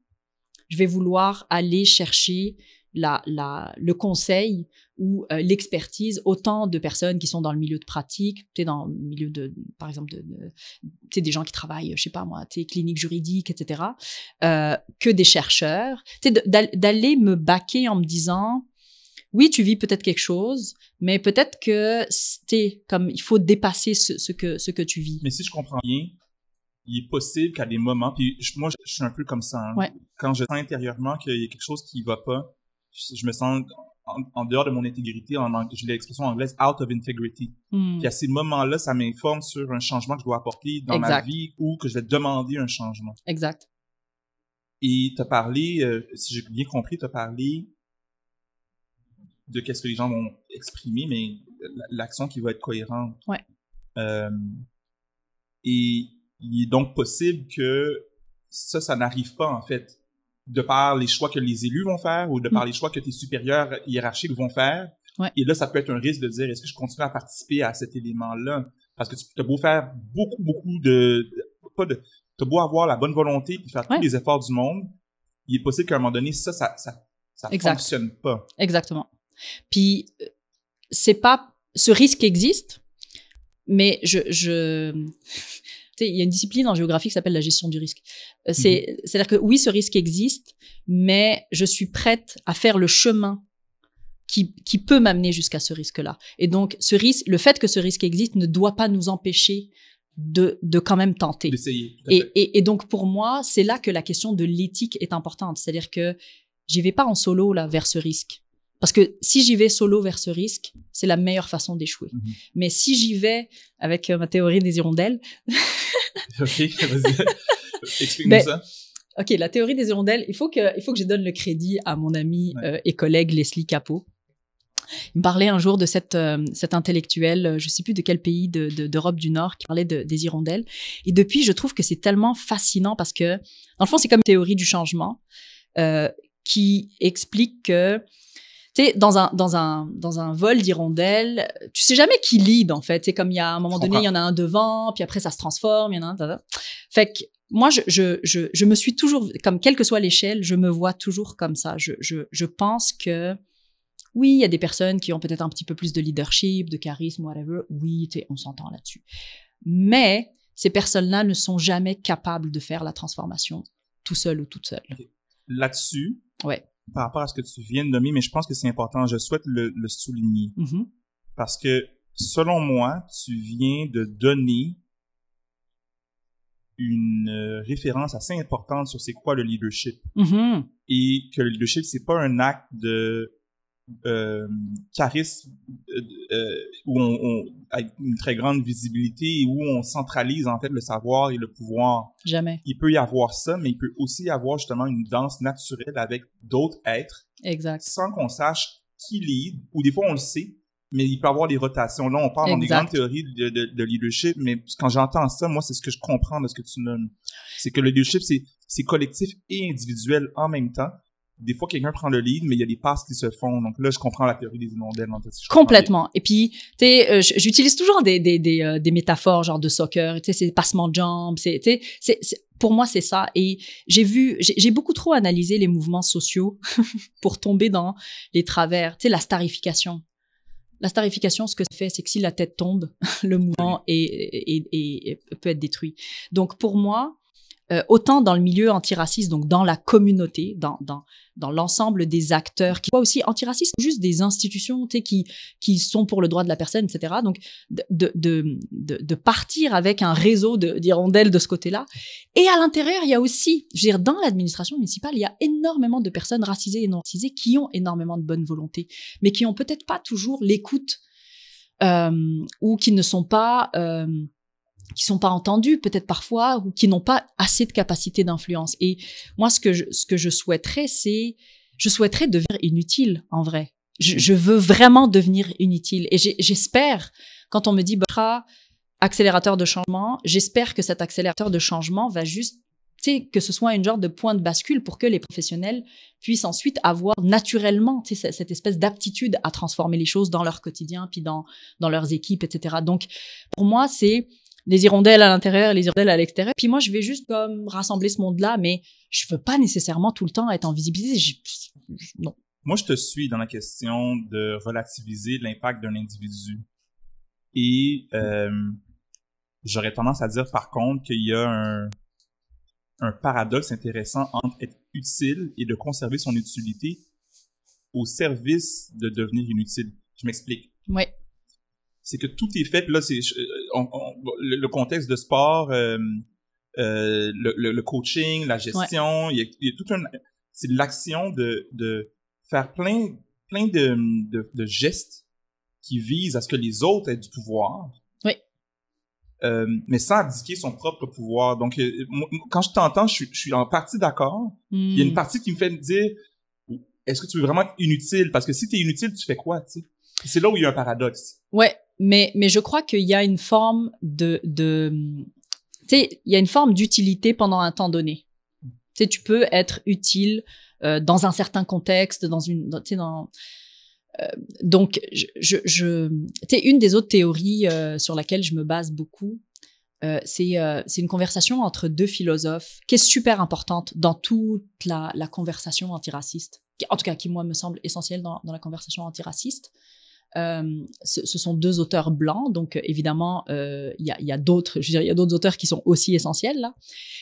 Je vais vouloir aller chercher la, la, le conseil ou euh, l'expertise autant de personnes qui sont dans le milieu de pratique, tu dans le milieu de, par exemple, de, de des gens qui travaillent, je sais pas moi, tu clinique juridique, etc., euh, que des chercheurs, tu d'aller me baquer en me disant, oui, tu vis peut-être quelque chose, mais peut-être que c'est comme il faut dépasser ce, ce que ce que tu vis. Mais si je comprends bien, il est possible qu'à des moments, puis moi, je, je suis un peu comme ça. hein. Ouais. Quand je sens intérieurement qu'il y a quelque chose qui va pas, je, me sens en, en dehors de mon intégrité, en, j'ai l'expression anglaise out of integrity. Hmm. Puis à ces moments-là, ça m'informe sur un changement que je dois apporter dans ma vie ou que je vais demander un changement. Exact. Et t'as parlé, euh, si j'ai bien compris, t'as parlé de qu'est-ce que les gens vont exprimer, mais l'action qui va être cohérente. Ouais. Euh, et il est donc possible que ça, ça n'arrive pas, en fait, de par les choix que les élus vont faire ou de par Mm. les choix que tes supérieurs hiérarchiques vont faire. Ouais. Et là, ça peut être un risque de dire, est-ce que je continue à participer à cet élément-là? Parce que tu as beau faire beaucoup, beaucoup de... pas de t'as beau avoir la bonne volonté puis faire Ouais. tous les efforts du monde, il est possible qu'à un moment donné, ça, ça, ça, ça Exact. fonctionne pas. Exactement. Puis euh, c'est pas ce risque existe, mais je je il y a une discipline en géographie qui s'appelle la gestion du risque. Euh, C'est c'est-à-dire que oui, ce risque existe, mais je suis prête à faire le chemin qui qui peut m'amener jusqu'à ce risque-là. Et donc ce risque, le fait que ce risque existe ne doit pas nous empêcher de de quand même tenter. D'essayer. et donc pour moi, c'est là que la question de l'éthique est importante. C'est-à-dire que j'y vais pas en solo là vers ce risque. Parce que si j'y vais solo vers ce risque, c'est la meilleure façon d'échouer. Mhm. Mais si j'y vais avec euh, ma théorie des hirondelles, OK, vas-y. Explique-nous Ben, ça. ok, la théorie des hirondelles, il faut que, il faut que je donne le crédit à mon ami Ouais. euh, et collègue Leslie Capot. Il me parlait un jour de cette, euh, cette intellectuelle, euh, je sais plus de quel pays de- de- d'Europe du Nord, qui parlait de- des hirondelles. Et depuis, je trouve que c'est tellement fascinant parce que, dans le fond, c'est comme une théorie du changement euh, qui explique que, tu sais, dans un, dans un, dans un vol d'hirondelles, tu sais jamais qui lead, en fait. C'est comme il y a un moment donné, il y en a un devant, puis après, ça se transforme, il y en a un... Fait que moi, je, je, je, je me suis toujours, comme quelle que soit l'échelle, je me vois toujours comme ça. Je, je, je pense que, oui, il y a des personnes qui ont peut-être un petit peu plus de leadership, de charisme, whatever. Oui, on s'entend là-dessus. Mais ces personnes-là ne sont jamais capables de faire la transformation tout seul ou toute seule. Là-dessus, Ouais. Par rapport à ce que tu viens de nommer, mais je pense que c'est important, je souhaite le, le souligner. Mhm. Parce que, selon moi, tu viens de donner une euh, référence assez importante sur c'est quoi le leadership. Mhm. Et que le leadership, c'est pas un acte de euh, charisme euh, euh, où on, on a une très grande visibilité et où on centralise en fait le savoir et le pouvoir. Jamais. Il peut y avoir ça, mais il peut aussi y avoir justement une danse naturelle avec d'autres êtres Exact. sans qu'on sache qui lead, ou des fois on le sait, mais il peut y avoir des rotations. Là, on parle dans des grandes théories de, de, de leadership, mais quand j'entends ça, moi, c'est ce que je comprends de ce que tu nommes. C'est que le leadership, c'est collectif et individuel en même temps. Des fois, quelqu'un prend le lead, mais il y a des passes qui se font. Donc là, je comprends la théorie des comprends Complètement. Et puis, tu sais, euh, j'utilise toujours des des des, euh, des métaphores genre de soccer. Tu sais, c'est passement de jambes. C'est, tu sais, pour moi c'est ça. Et j'ai vu, j'ai beaucoup trop analysé les mouvements sociaux pour tomber dans les travers. Tu sais, la starification. La starification, ce que ça fait, c'est que si la tête tombe, le mouvement est- est- est- peut être détruit. Donc pour moi, euh, autant dans le milieu antiraciste, donc dans la communauté, dans dans dans l'ensemble des acteurs qui soient aussi antiracistes, juste des institutions, qui qui sont pour le droit de la personne, etc. Donc de de de, de, partir avec un réseau de d'hirondelles de ce côté-là. Et à l'intérieur, il y a aussi, je veux dire, dans l'administration municipale, il y a énormément de personnes racisées et non racisées qui ont énormément de bonne volonté, mais qui ont peut-être pas toujours l'écoute euh, ou qui ne sont pas euh, qui sont pas entendus peut-être parfois ou qui n'ont pas assez de capacité d'influence. Et moi, ce que je, ce que je souhaiterais, c'est, je souhaiterais devenir inutile en vrai. Je, veux vraiment devenir inutile. Et j'espère, quand on me dit Batra, accélérateur de changement, j'espère que cet accélérateur de changement va juste, que ce soit une genre de point de bascule pour que les professionnels puissent ensuite avoir naturellement, cette espèce d'aptitude à transformer les choses dans leur quotidien, puis dans dans leurs équipes, etc. Donc, pour moi, c'est les hirondelles à l'intérieur les hirondelles à l'extérieur. Puis moi, je vais juste comme rassembler ce monde-là, mais je veux pas nécessairement tout le temps être en visibilité. Non. Moi, je te suis dans la question de relativiser l'impact d'un individu. Et euh, j'aurais tendance à dire, par contre, qu'il y a un, un paradoxe intéressant entre être utile et de conserver son utilité au service de devenir inutile. Je m'explique. Ouais. C'est que tout est fait, là, c'est je- on- on- le, contexte de sport, euh, euh, le, le- le coaching, la gestion, il, y a, il y a tout un... C'est l'action de, de faire plein, plein de, de, de gestes qui visent à ce que les autres aient du pouvoir. Oui. Euh, mais sans abdiquer son propre pouvoir. Donc, moi, quand je t'entends, je suis, je suis en partie d'accord. Il y a une Hmm. partie qui me fait me dire, est-ce que tu veux vraiment être inutile? Parce que si t'es inutile, tu fais quoi, tu sais? C'est là où il y a un paradoxe. Ouais, mais je crois qu'il y a une forme de tu sais, il y a une forme d'utilité pendant un temps donné. Tu peux être utile euh, dans un certain contexte, dans une tu sais euh, donc tu sais une des autres théories euh, sur laquelle je me base beaucoup c'est une conversation entre deux philosophes qui est super importante dans toute la, conversation antiraciste. En tout cas, qui moi me semble essentielle dans, dans la conversation antiraciste. Euh, ce, sont deux auteurs blancs, donc évidemment il y a, d'autres, auteurs qui sont aussi essentiels là.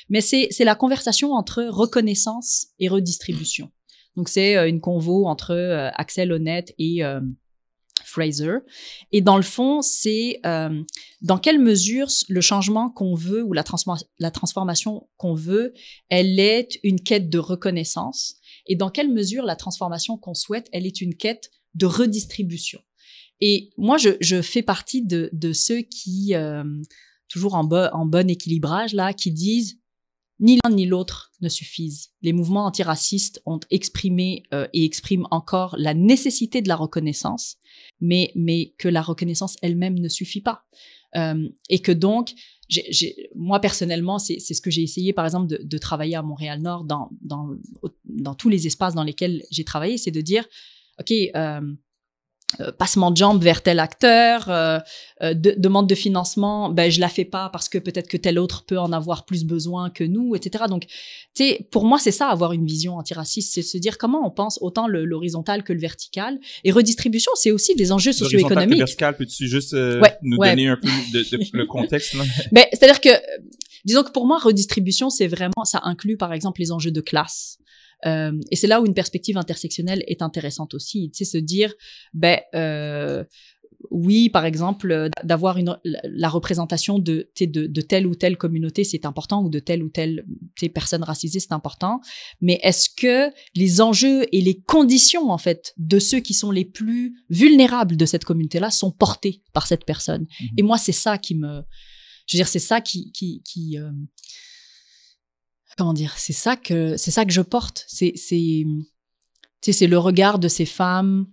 Mais c'est la conversation entre reconnaissance et redistribution. Donc c'est euh, une convo entre euh, Axel Honnête et Fraser. Et dans le fond, c'est dans quelle mesure le changement qu'on veut ou la transformation qu'on veut, elle est une quête de reconnaissance? Et dans quelle mesure la transformation qu'on souhaite, elle est une quête de redistribution? Et moi, je, je fais partie de, de ceux qui, euh, toujours en, bo- en bon équilibrage, là, qui disent ni l'un ni l'autre ne suffisent. Les mouvements antiracistes ont exprimé euh, et expriment encore la nécessité de la reconnaissance, mais, mais que la reconnaissance elle-même ne suffit pas. Euh, et que donc, j'ai, j'ai- moi personnellement, c'est, c'est ce que j'ai essayé, par exemple, de, de travailler à Montréal-Nord dans, dans, dans tous les espaces dans lesquels j'ai travaillé, c'est de dire, OK, euh, euh, passement de jambes vers tel acteur, euh, euh, de- demande de financement, ben je la fais pas parce que peut-être que tel autre peut en avoir plus besoin que nous, etc. Donc, tu pour moi c'est ça avoir une vision antiraciste, c'est se dire comment on pense autant l'horizontal que le vertical. Et redistribution, c'est aussi des enjeux socio-économiques. vertical, peux-tu juste euh, Ouais, nous ouais. donner un peu de, de- le contexte là? Ben, c'est-à-dire que, disons que pour moi, redistribution, c'est vraiment, ça inclut par exemple les enjeux de classe. Euh, et c'est là où une perspective intersectionnelle est intéressante aussi. Tu sais, se dire, ben, euh, oui, par exemple, d'avoir une la représentation de, de, de telle ou telle communauté, c'est important, ou de telle ou telle personne racisée, c'est important. Mais est-ce que les enjeux et les conditions, en fait, de ceux qui sont les plus vulnérables de cette communauté-là sont portés par cette personne? Mm-hmm. Et moi, c'est ça qui me, je veux dire, c'est ça qui, qui, qui euh, comment dire, c'est ça que, c'est ça que je porte. C'est, c'est, c'est le regard de ces femmes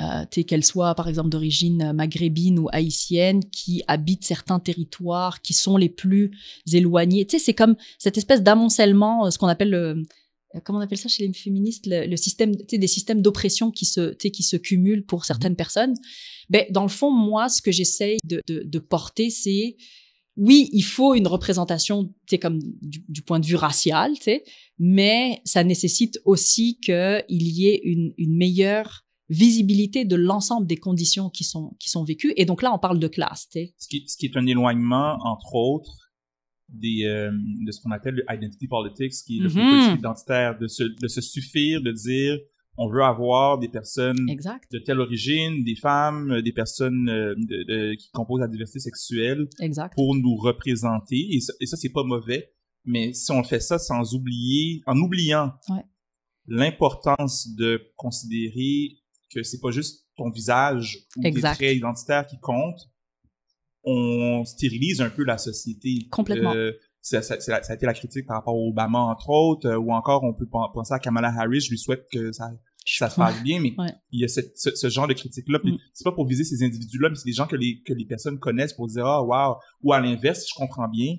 euh, qu'elles soient par exemple d'origine maghrébine ou haïtienne, qui habitent certains territoires qui sont les plus éloignés. Tu sais, c'est comme cette espèce d'amoncellement, euh, ce qu'on appelle le, euh, comment on appelle ça chez les féministes, le, système, tu sais, des systèmes d'oppression qui se, tu sais, qui se cumulent pour certaines personnes. Ben, dans le fond, moi, ce que j'essaye de, de, de porter, c'est oui, il faut une représentation, tu sais, comme du, du, point de vue racial, tu sais, mais ça nécessite aussi qu'il y ait une, une meilleure visibilité de l'ensemble des conditions qui sont, qui sont vécues. Et donc là, on parle de classe. Ce qui, ce qui est un éloignement, entre autres, des, euh, de ce qu'on appelle le identity politics, qui est le mm-hmm. politique identitaire, de se, de se suffire, de dire on veut avoir des personnes de telle origine, des femmes, des personnes euh, de, qui composent la diversité sexuelle exact. pour nous représenter. Et ça, ça c'est pas mauvais. Mais si on fait ça sans oublier, en oubliant l'importance de considérer que c'est pas juste ton visage ou tes traits identitaires qui comptent, on stérilise un peu la société. Complètement. Euh, ça, ça, ça, a été la critique par rapport au Obama, entre autres, euh, ou encore on peut penser à Kamala Harris, je lui souhaite que ça, ça se passe bien, mais il y a cette, ce, genre de critique-là. Mm. C'est pas pour viser ces individus-là, mais c'est des gens que les, que les personnes connaissent pour dire « Ah, oh, wow! » Ou à l'inverse, je comprends bien,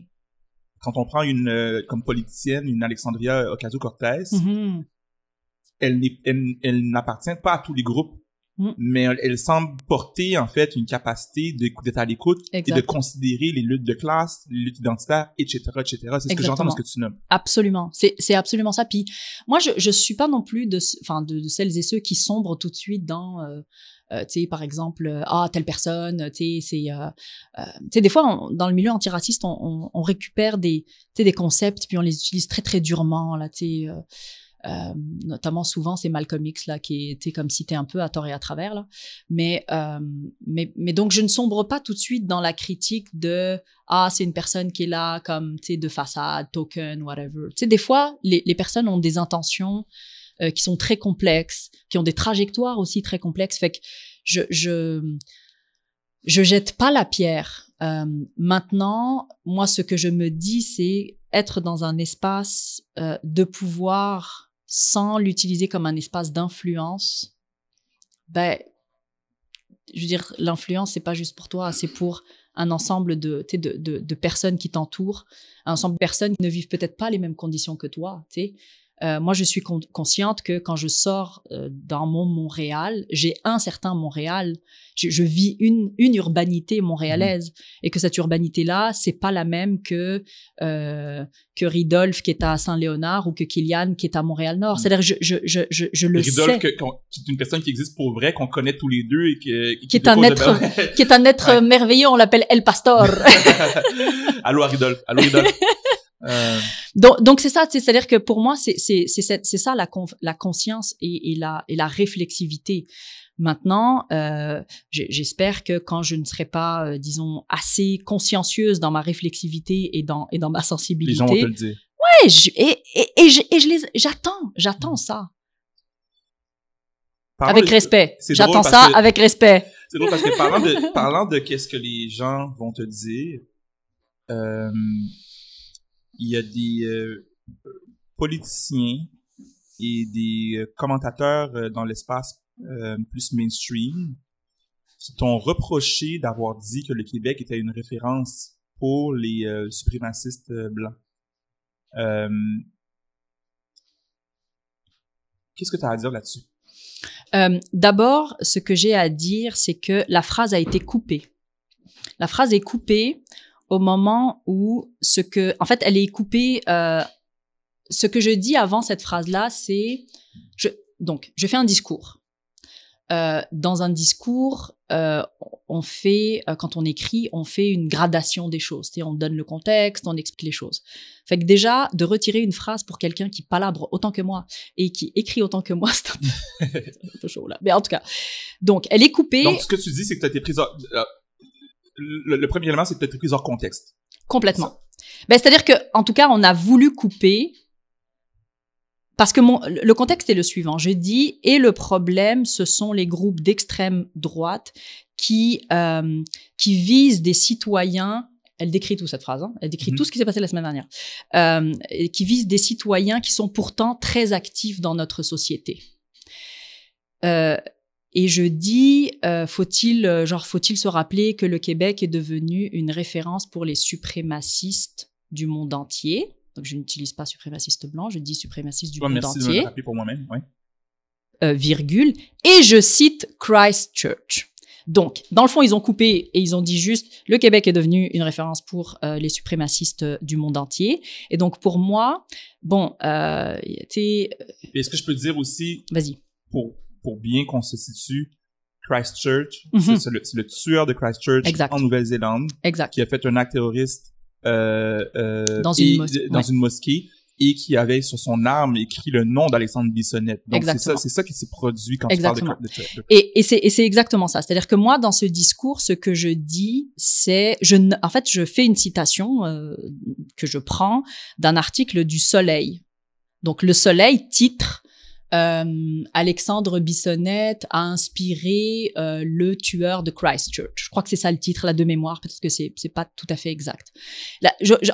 quand on prend une, euh, comme politicienne, une Alexandria Ocasio-Cortez, mm-hmm elle, n'appartient pas à tous les groupes. Mm. Mais elle, semble porter en fait une capacité d'être à l'écoute et de considérer les luttes de classe, les luttes identitaires, etc., etc. C'est ce que j'entends dans ce que tu nommes. Absolument, c'est absolument ça. Puis moi, je je suis pas non plus de enfin de, celles et ceux qui sombrent tout de suite dans euh, euh, tu sais par exemple euh, ah telle personne tu sais c'est tu sais des fois dans le milieu antiraciste on, on, on récupère des tu sais des concepts puis on les utilise très très durement là tu sais euh, notamment souvent c'est Malcolm X là qui était comme cité un peu à tort et à travers là. Mais euh, mais mais donc je ne sombre pas tout de suite dans la critique de ah c'est une personne qui est là comme tu sais de façade token whatever tu sais des fois les, les personnes ont des intentions euh, qui sont très complexes qui ont des trajectoires aussi très complexes. Fait que je je je jette pas la pierre. Euh, maintenant moi ce que je me dis c'est être dans un espace euh, de pouvoir sans l'utiliser comme un espace d'influence, ben, je veux dire, l'influence, c'est pas juste pour toi, c'est pour un ensemble de, de, de, de personnes qui t'entourent, un ensemble de personnes qui ne vivent peut-être pas les mêmes conditions que toi, tu sais. Euh, moi, je suis consciente que quand je sors euh, dans mon Montréal, j'ai un certain Montréal. Je, je vis une, une urbanité montréalaise mmh. et que cette urbanité-là, c'est pas la même que euh, que Ridolphe qui est à Saint-Léonard ou que Kylian qui est à Montréal-Nord. Mmh. C'est-à-dire, je, je, je, je, le Ridolphe, sais. c'est une personne qui existe pour vrai, qu'on connaît tous les deux et qui, qui, est un être, qui est un être merveilleux. On l'appelle El Pastor. Allô, Ridolphe. Allô, Ridolphe. Euh... Donc, donc c'est ça, c'est-à-dire que pour moi, c'est c'est c'est ça la la conscience et, et la et la réflexivité. Maintenant, euh, j'espère que quand je ne serai pas, euh, disons, assez consciencieuse dans ma réflexivité et dans et dans ma sensibilité, les gens vont te le dire. Ouais, je, et, et, et, je, et je les, j'attends, j'attends ça. avec respect. J'attends ça avec respect. C'est drôle parce que parlant de parlant de qu'est-ce que les gens vont te dire. Euh, il y a des euh, politiciens et des euh, commentateurs euh, dans l'espace plus mainstream qui t'ont reproché d'avoir dit que le Québec était une référence pour les suprémacistes blancs. Qu'est-ce que tu as à dire là-dessus? D'abord, ce que j'ai à dire, c'est que la phrase a été coupée. La phrase est coupée au moment où ce que, en fait, elle est coupée. Euh, ce que je dis avant cette phrase-là, c'est, donc, je fais un discours. Euh, dans un discours, euh, on fait, quand on écrit, on fait une gradation des choses. On donne le contexte, on explique les choses. Fait que déjà, de retirer une phrase pour quelqu'un qui palabre autant que moi et qui écrit autant que moi, c'est un, peu chaud là. Mais en tout cas, donc elle est coupée. Donc ce que tu dis, c'est que tu as été prise hors... Le, premier élément, c'est été prise hors contexte. Complètement. Ben, C'est-à-dire que, en tout cas, on a voulu couper parce que mon, le contexte est le suivant. Je dis, et le problème, ce sont les groupes d'extrême droite qui, euh, qui visent des citoyens elle décrit tout cette phrase, hein, elle décrit mhm. tout ce qui s'est passé la semaine dernière, euh, qui visent des citoyens qui sont pourtant très actifs dans notre société. Euh, et je dis, euh, faut-il, euh, genre, faut-il se rappeler que le Québec est devenu une référence pour les suprémacistes du monde entier? Donc, je n'utilise pas suprémaciste blanc, je dis suprémaciste du monde merci entier. De pour moi-même, oui. Euh, virgule. Et je cite Christchurch. Donc, dans le fond, ils ont coupé et ils ont dit juste le Québec est devenu une référence pour euh, les suprémacistes du monde entier. Et donc, pour moi, bon, euh, Est-ce que je peux dire aussi, vas-y, pour pour bien qu'on se situe, Christchurch, mhm. c'est le, le, tueur de Christchurch en Nouvelle-Zélande, qui a fait un acte terroriste euh, euh, dans, une, mosquée, dans une mosquée et qui avait sur son arme écrit le nom d'Alexandre Bissonnette. Donc c'est ça, c'est ça qui s'est produit quand exactement. tu parles de, Et, et c'est et c'est exactement ça. C'est-à-dire que moi dans ce discours, ce que je dis, c'est je en fait je fais une citation euh, que je prends d'un article du Soleil. Donc le Soleil titre euh, Alexandre Bissonnette a inspiré euh, le tueur de Christchurch. Je crois que c'est ça le titre là de mémoire. Peut-être que c'est c'est pas tout à fait exact.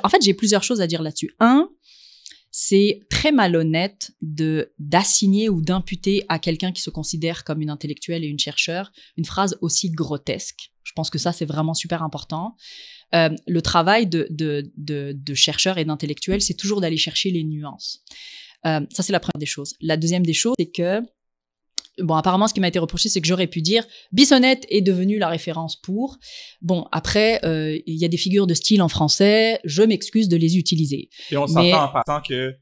En fait, j'ai plusieurs choses à dire là-dessus. Un, c'est très malhonnête de d'assigner ou d'imputer à quelqu'un qui se considère comme une intellectuelle et une chercheure une phrase aussi grotesque. Je pense que ça c'est vraiment super important. Euh, le travail de, de, de, de chercheur et d'intellectuel, c'est toujours d'aller chercher les nuances. Euh, ça, c'est la première des choses. La deuxième des choses, c'est que Bon, apparemment, ce qui m'a été reproché, c'est que j'aurais pu dire Bissonnette est devenue la référence pour. Bon, après, euh, il y a des figures de style en français, je m'excuse de les utiliser. Et on s'entend en passant que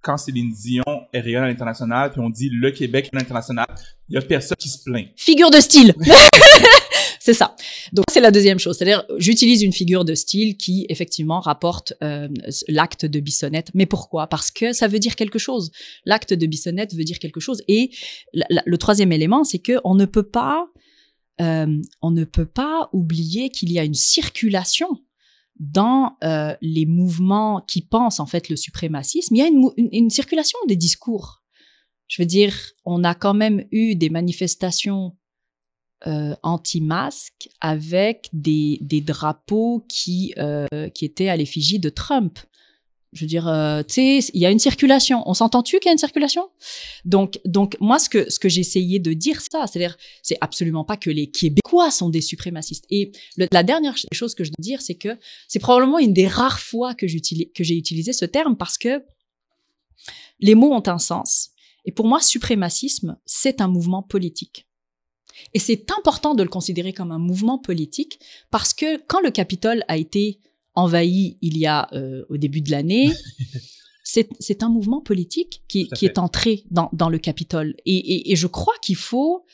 quand Céline Dion est rayonnée à l'international, puis on dit le Québec est l'international, il y a personne qui se plaint. Figure de style C'est ça. Donc c'est la deuxième chose, c'est-à-dire j'utilise une figure de style qui effectivement rapporte euh, l'acte de Bissonnette. Mais pourquoi? Parce que ça veut dire quelque chose. L'acte de Bissonnette veut dire quelque chose. Et le troisième élément, c'est que on ne peut pas, euh, on ne peut pas oublier qu'il y a une circulation dans euh, les mouvements qui pensent en fait le suprémacisme. Il y a une, une circulation des discours. Je veux dire, on a quand même eu des manifestations euh, anti-masques avec des, des drapeaux qui, euh, qui étaient à l'effigie de Trump. Je veux dire, euh, tu sais, il y a une circulation. On s'entend-tu qu'il y a une circulation? Donc, donc moi, ce que ce que j'essayais de dire, ça, c'est-à-dire, c'est absolument pas que les Québécois sont des suprémacistes. Et la dernière chose que je dois dire, c'est que c'est probablement une des rares fois que j'ai utilisé ce terme parce que les mots ont un sens. Et pour moi, suprémacisme, c'est un mouvement politique. Et c'est important de le considérer comme un mouvement politique parce que quand le Capitole a été envahi il y a euh, au début de l'année, c'est un mouvement politique qui, qui est entré dans, dans le Capitole. Et, et, et je crois qu'il faut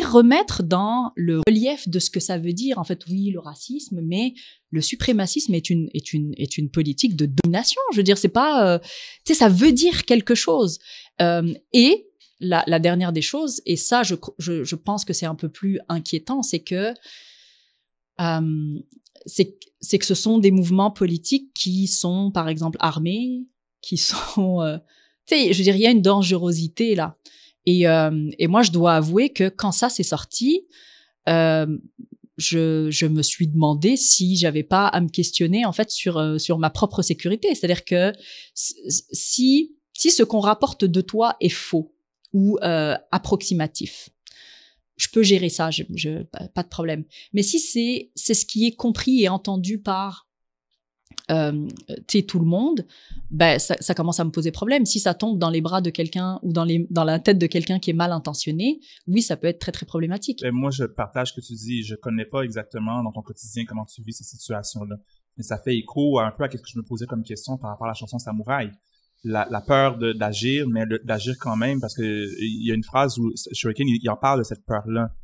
remettre dans le relief de ce que ça veut dire. En fait, oui, le racisme, mais le suprémacisme est une est une est une politique de domination. Je veux dire, c'est pas, euh, tu sais, ça veut dire quelque chose. Euh, et la, dernière des choses, et ça, je, je, pense que c'est un peu plus inquiétant, c'est que euh, que ce sont des mouvements politiques qui sont, par exemple, armés, qui sont, euh, tu sais, je dire, il y a une dangerosité là. Et, euh, et moi, je dois avouer que quand ça s'est sorti, euh, je, je me suis demandé si j'avais pas à me questionner en fait sur sur ma propre sécurité. C'est-à-dire que si si ce qu'on rapporte de toi est faux, ou euh, approximatif. Je peux gérer ça, pas de problème. Mais si c'est c'est ce qui est compris et entendu par euh, tout le monde, ben ça, commence à me poser problème. Si ça tombe dans les bras de quelqu'un ou dans la tête de quelqu'un qui est mal intentionné, oui, ça peut être très très problématique. Moi, je partage ce que tu dis. Je connais pas exactement dans ton quotidien comment tu vis ces situations-là, mais ça fait écho un peu à ce que je me posais comme question par rapport à la chanson Samouraï la, la peur d'agir, mais d'agir quand même, parce que il y a une phrase où Shuriken, il, en parle de cette peur-là.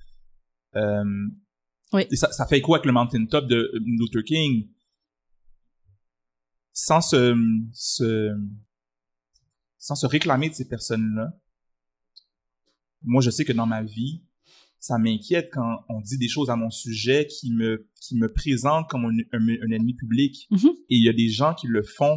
Euh, Oui. et ça, ça fait écho avec le Mountain Top de Luther King? Sans se, se, sans se réclamer de ces personnes-là, moi, je sais que dans ma vie, ça m'inquiète quand on dit des choses à mon sujet qui me, qui me présentent comme un, un- un ennemi public. Mhm. Et il y a des gens qui le font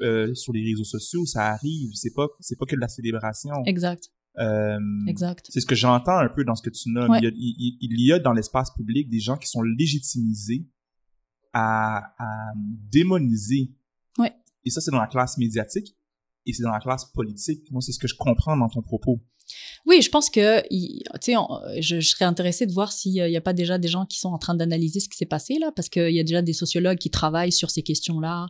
euh, sur les réseaux sociaux, ça arrive. C'est pas, c'est pas que de la célébration. Exact, Euh, exact. c'est ce que j'entends un peu dans ce que tu nommes. Ouais. Il, y a, il- il y a dans l'espace public des gens qui sont légitimisés à, à démoniser. Ouais. Et ça, c'est dans la classe médiatique et c'est dans la classe politique. Moi, c'est ce que je comprends dans ton propos. Oui, je pense que, tu sais, je serais intéressée de voir s'il n'y a pas déjà des gens qui sont en train d'analyser ce qui s'est passé là, parce qu'il y a déjà des sociologues qui travaillent sur ces questions-là.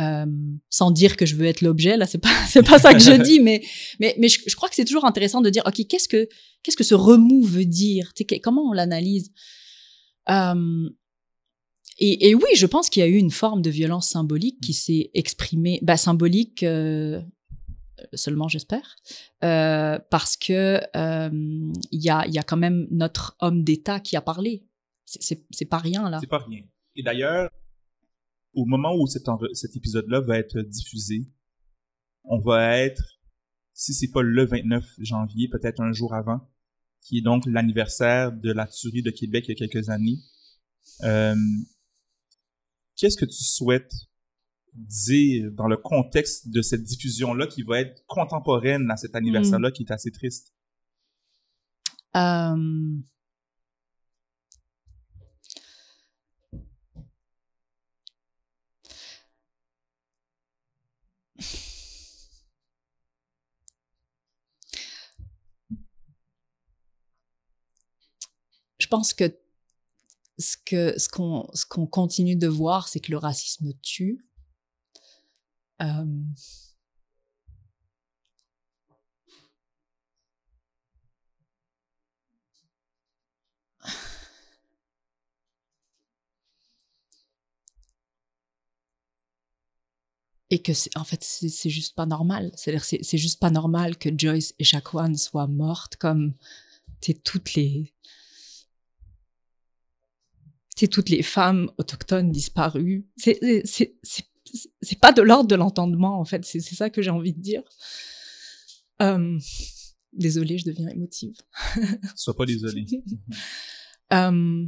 Euh, sans dire que je veux être l'objet, là, c'est pas, c'est pas ça que je dis, mais, mais, mais je, crois que c'est toujours intéressant de dire, ok, qu'est-ce que, qu'est-ce que ce remous veut dire, comment on l'analyse? Euh, et, et oui, je pense qu'il y a eu une forme de violence symbolique qui s'est exprimée, bah, symbolique euh, seulement, j'espère, euh, parce que euh, il y a, il y a quand même notre homme d'État qui a parlé. C'est c'est pas rien là. C'est pas rien. Et d'ailleurs, au moment où cet, épisode-là va être diffusé, on va être, si c'est pas le 29 janvier, peut-être un jour avant, qui est donc l'anniversaire de la tuerie de Québec il y a quelques années. Euh, Qu'est-ce que tu souhaites dire dans le contexte de cette diffusion-là qui va être contemporaine à cet anniversaire-là qui est assez triste? Euh, Je pense que ce que ce qu'on ce qu'on continue de voir, c'est que le racisme tue. Euh, et que c'est en fait c'est c'est juste pas normal c'est c'est juste pas normal que Joyce et Shaquan soient mortes comme t'es toutes les t'es toutes les femmes autochtones disparues c'est c'est c'est c'est pas de l'ordre de l'entendement en fait c'est c'est ça que j'ai envie de dire euh, désolée je deviens émotive Sois pas désolé. Euh,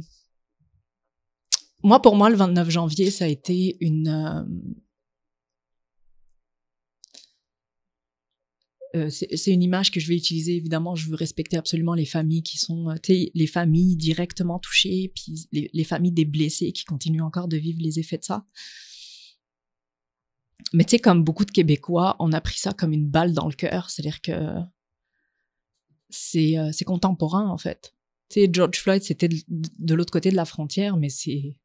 moi, pour moi, le 29 janvier, ça a été une. Euh, c'est une image que je vais utiliser. Évidemment, je veux respecter absolument les familles qui sont, euh, les familles directement touchées, puis les, les familles des blessés qui continuent encore de vivre les effets de ça. Mais tu sais, comme beaucoup de Québécois, on a pris ça comme une balle dans le cœur. C'est-à-dire que c'est euh, contemporain, en fait. Tu sais, George Floyd, c'était de l'autre côté de la frontière, mais c'est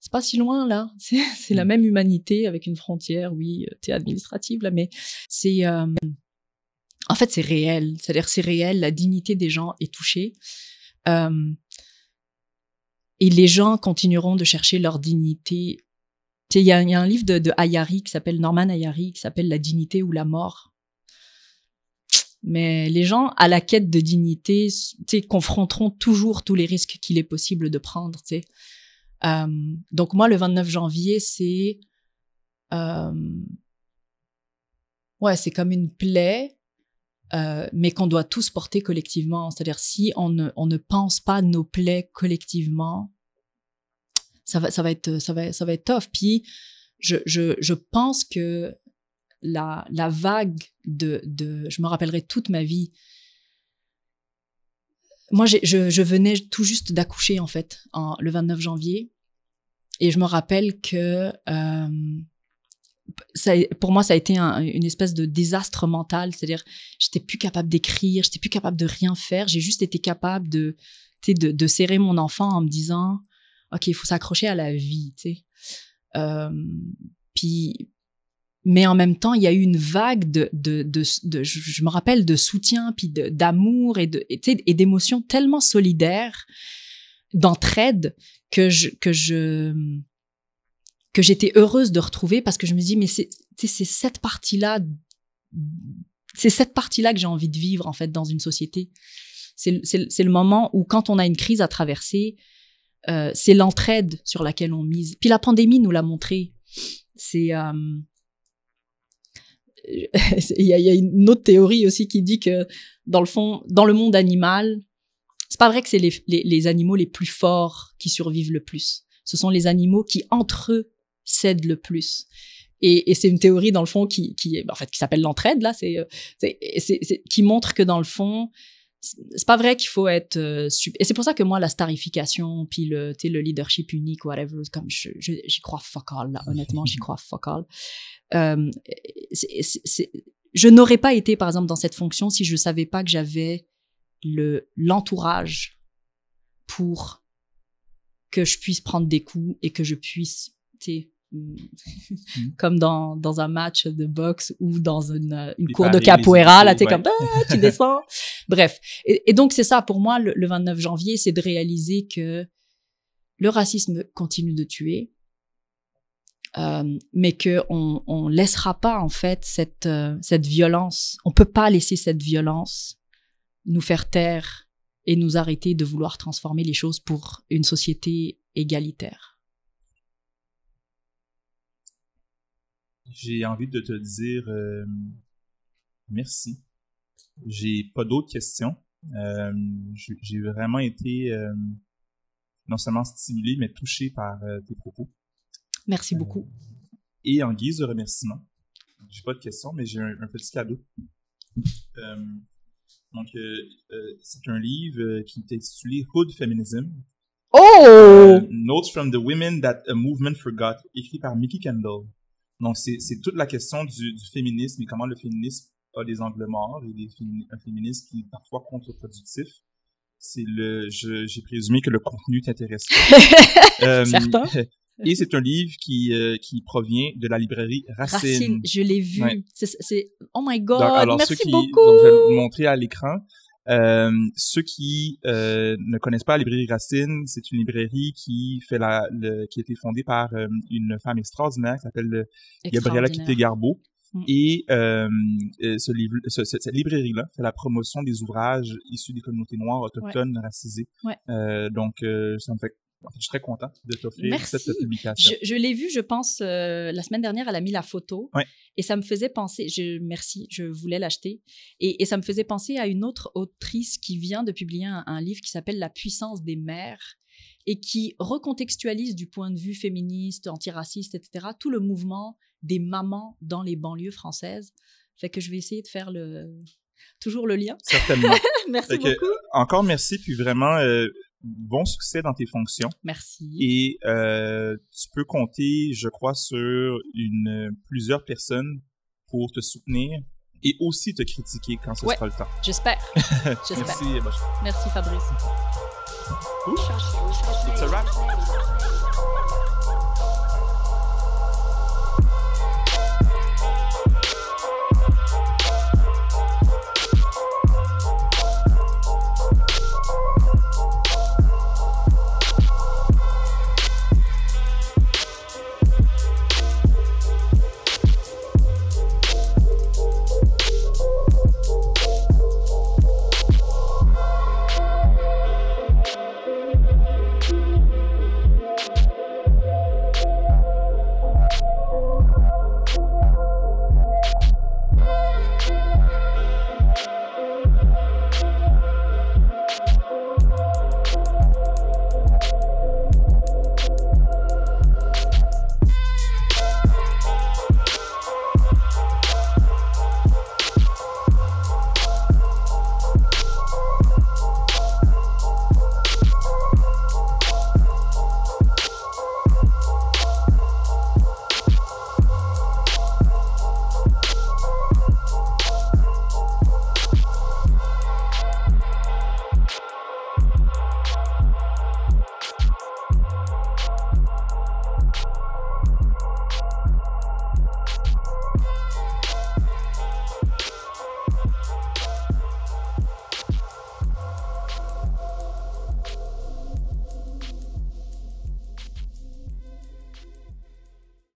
c'est pas si loin là. C'est la même humanité avec une frontière, oui, euh, tu administrative là, mais c'est euh, en fait c'est réel. C'est-à-dire c'est réel. La dignité des gens est touchée. Euh, et les gens continueront de chercher leur dignité. Il y, a- il y a un livre de, de Ayari qui s'appelle Norman Ayari qui s'appelle La dignité ou la mort. Mais les gens à la quête de dignité, confronteront toujours tous les risques qu'il est possible de prendre, tu sais. Euh, donc moi, le 29 janvier, c'est euh, ouais, c'est comme une plaie, euh, mais qu'on doit tous porter collectivement. C'est-à-dire si on ne on ne pense pas nos plaies collectivement, ça va ça va être ça va ça va être tough. Puis je je je pense que la la vague de de je me rappellerai toute ma vie moi, je, venais tout juste d'accoucher, en fait, le 29 janvier. Et je me rappelle que euh, pour moi, ça a été un- une espèce de désastre mental. C'est-à-dire, j'étais plus capable d'écrire, j'étais plus capable de rien faire. J'ai juste été capable de, de, serrer mon enfant en me disant, OK, il faut s'accrocher à la vie. Euh, puis, mais en même temps, il y a eu une vague de, de, de, je, me rappelle, de soutien, puis d'amour et de, et, d'émotions tellement solidaires, d'entraide que je, que je, que j'étais heureuse de retrouver parce que je me dis, mais c'est, c'est cette partie-là, c'est cette partie-là que j'ai envie de vivre, en fait, dans une société. C'est le moment où, quand on a une crise à traverser, euh, c'est l'entraide sur laquelle on mise. Puis la pandémie nous l'a montré. C'est euh, il y, a, une autre théorie aussi qui dit que dans le fond, dans le monde animal, c'est pas vrai que c'est les, animaux les plus forts qui survivent le plus. Ce sont les animaux qui entre eux cèdent le plus. Et, c'est une théorie dans le fond qui, qui en fait qui s'appelle l'entraide là, c'est, c'est, qui montre que dans le fond, c'est pas vrai qu'il faut être euh, et c'est pour ça que moi la starification puis le le leadership unique whatever comme je, j'y crois fuck all là honnêtement j'y crois fuck all euh, c'est, je n'aurais pas été par exemple dans cette fonction si je savais pas que j'avais le l'entourage pour que je puisse prendre des coups et que je puisse tu. comme dans, dans un match de boxe ou dans une, une cour de capoeira, là, t'es comme, ah, tu descends. Bref. Et, donc, c'est ça, pour moi, le, 29 janvier, c'est de réaliser que le racisme continue de tuer, euh, mais que on, on laissera pas, en fait, cette, euh, cette violence. On peut pas laisser cette violence nous faire taire et nous arrêter de vouloir transformer les choses pour une société égalitaire. J'ai envie de te dire euh, merci. J'ai pas d'autres questions. Euh, j'ai vraiment été euh, non seulement stimulé, mais touché par tes propos. Merci beaucoup. Et en guise de remerciement, j'ai pas de questions, mais j'ai un, petit cadeau. donc, c'est un livre qui est intitulé Hood Feminism. Oh! Notes from the Women That a Movement Forgot, écrit par Mickey Kendall. Donc, c'est toute la question du, du, féminisme et comment le féminisme a des angles morts et des un féminisme qui est parfois contre-productif. C'est le, j'ai présumé que le contenu t'intéresse. euh, Certain. Et c'est un livre qui, euh, qui provient de la librairie Racine. Racine, je l'ai vu. C'est, oh my god, merci qui, beaucoup. Donc, je vais le montrer à l'écran. Euh, ceux qui euh, ne connaissent pas la librairie Racine, c'est une librairie qui fait la, le, qui a été fondée par euh, une femme extraordinaire qui s'appelle Gabriella Quitté-Garbeau. Mm. Et ce livre, ce, cette librairie-là fait la promotion des ouvrages issus des communautés noires, autochtones, racisées. Ouais. donc, ça me fait je suis très content de t'offrir cette publication. Je, je l'ai vu, je pense, euh, la semaine dernière, elle a mis la photo. Et ça me faisait penser, je, merci, je voulais l'acheter. Et, et, ça me faisait penser à une autre autrice qui vient de publier un, livre qui s'appelle La puissance des mères et qui recontextualise du point de vue féministe, antiraciste, etc., tout le mouvement des mamans dans les banlieues françaises. Fait que je vais essayer de faire le, toujours le lien. Certainement. merci beaucoup. encore merci, puis vraiment, euh, bon succès dans tes fonctions. Merci. Et euh, tu peux compter, je crois, sur une plusieurs personnes pour te soutenir et aussi te critiquer quand ce sera le temps. J'espère. Merci. Merci Fabrice. It's a wrap.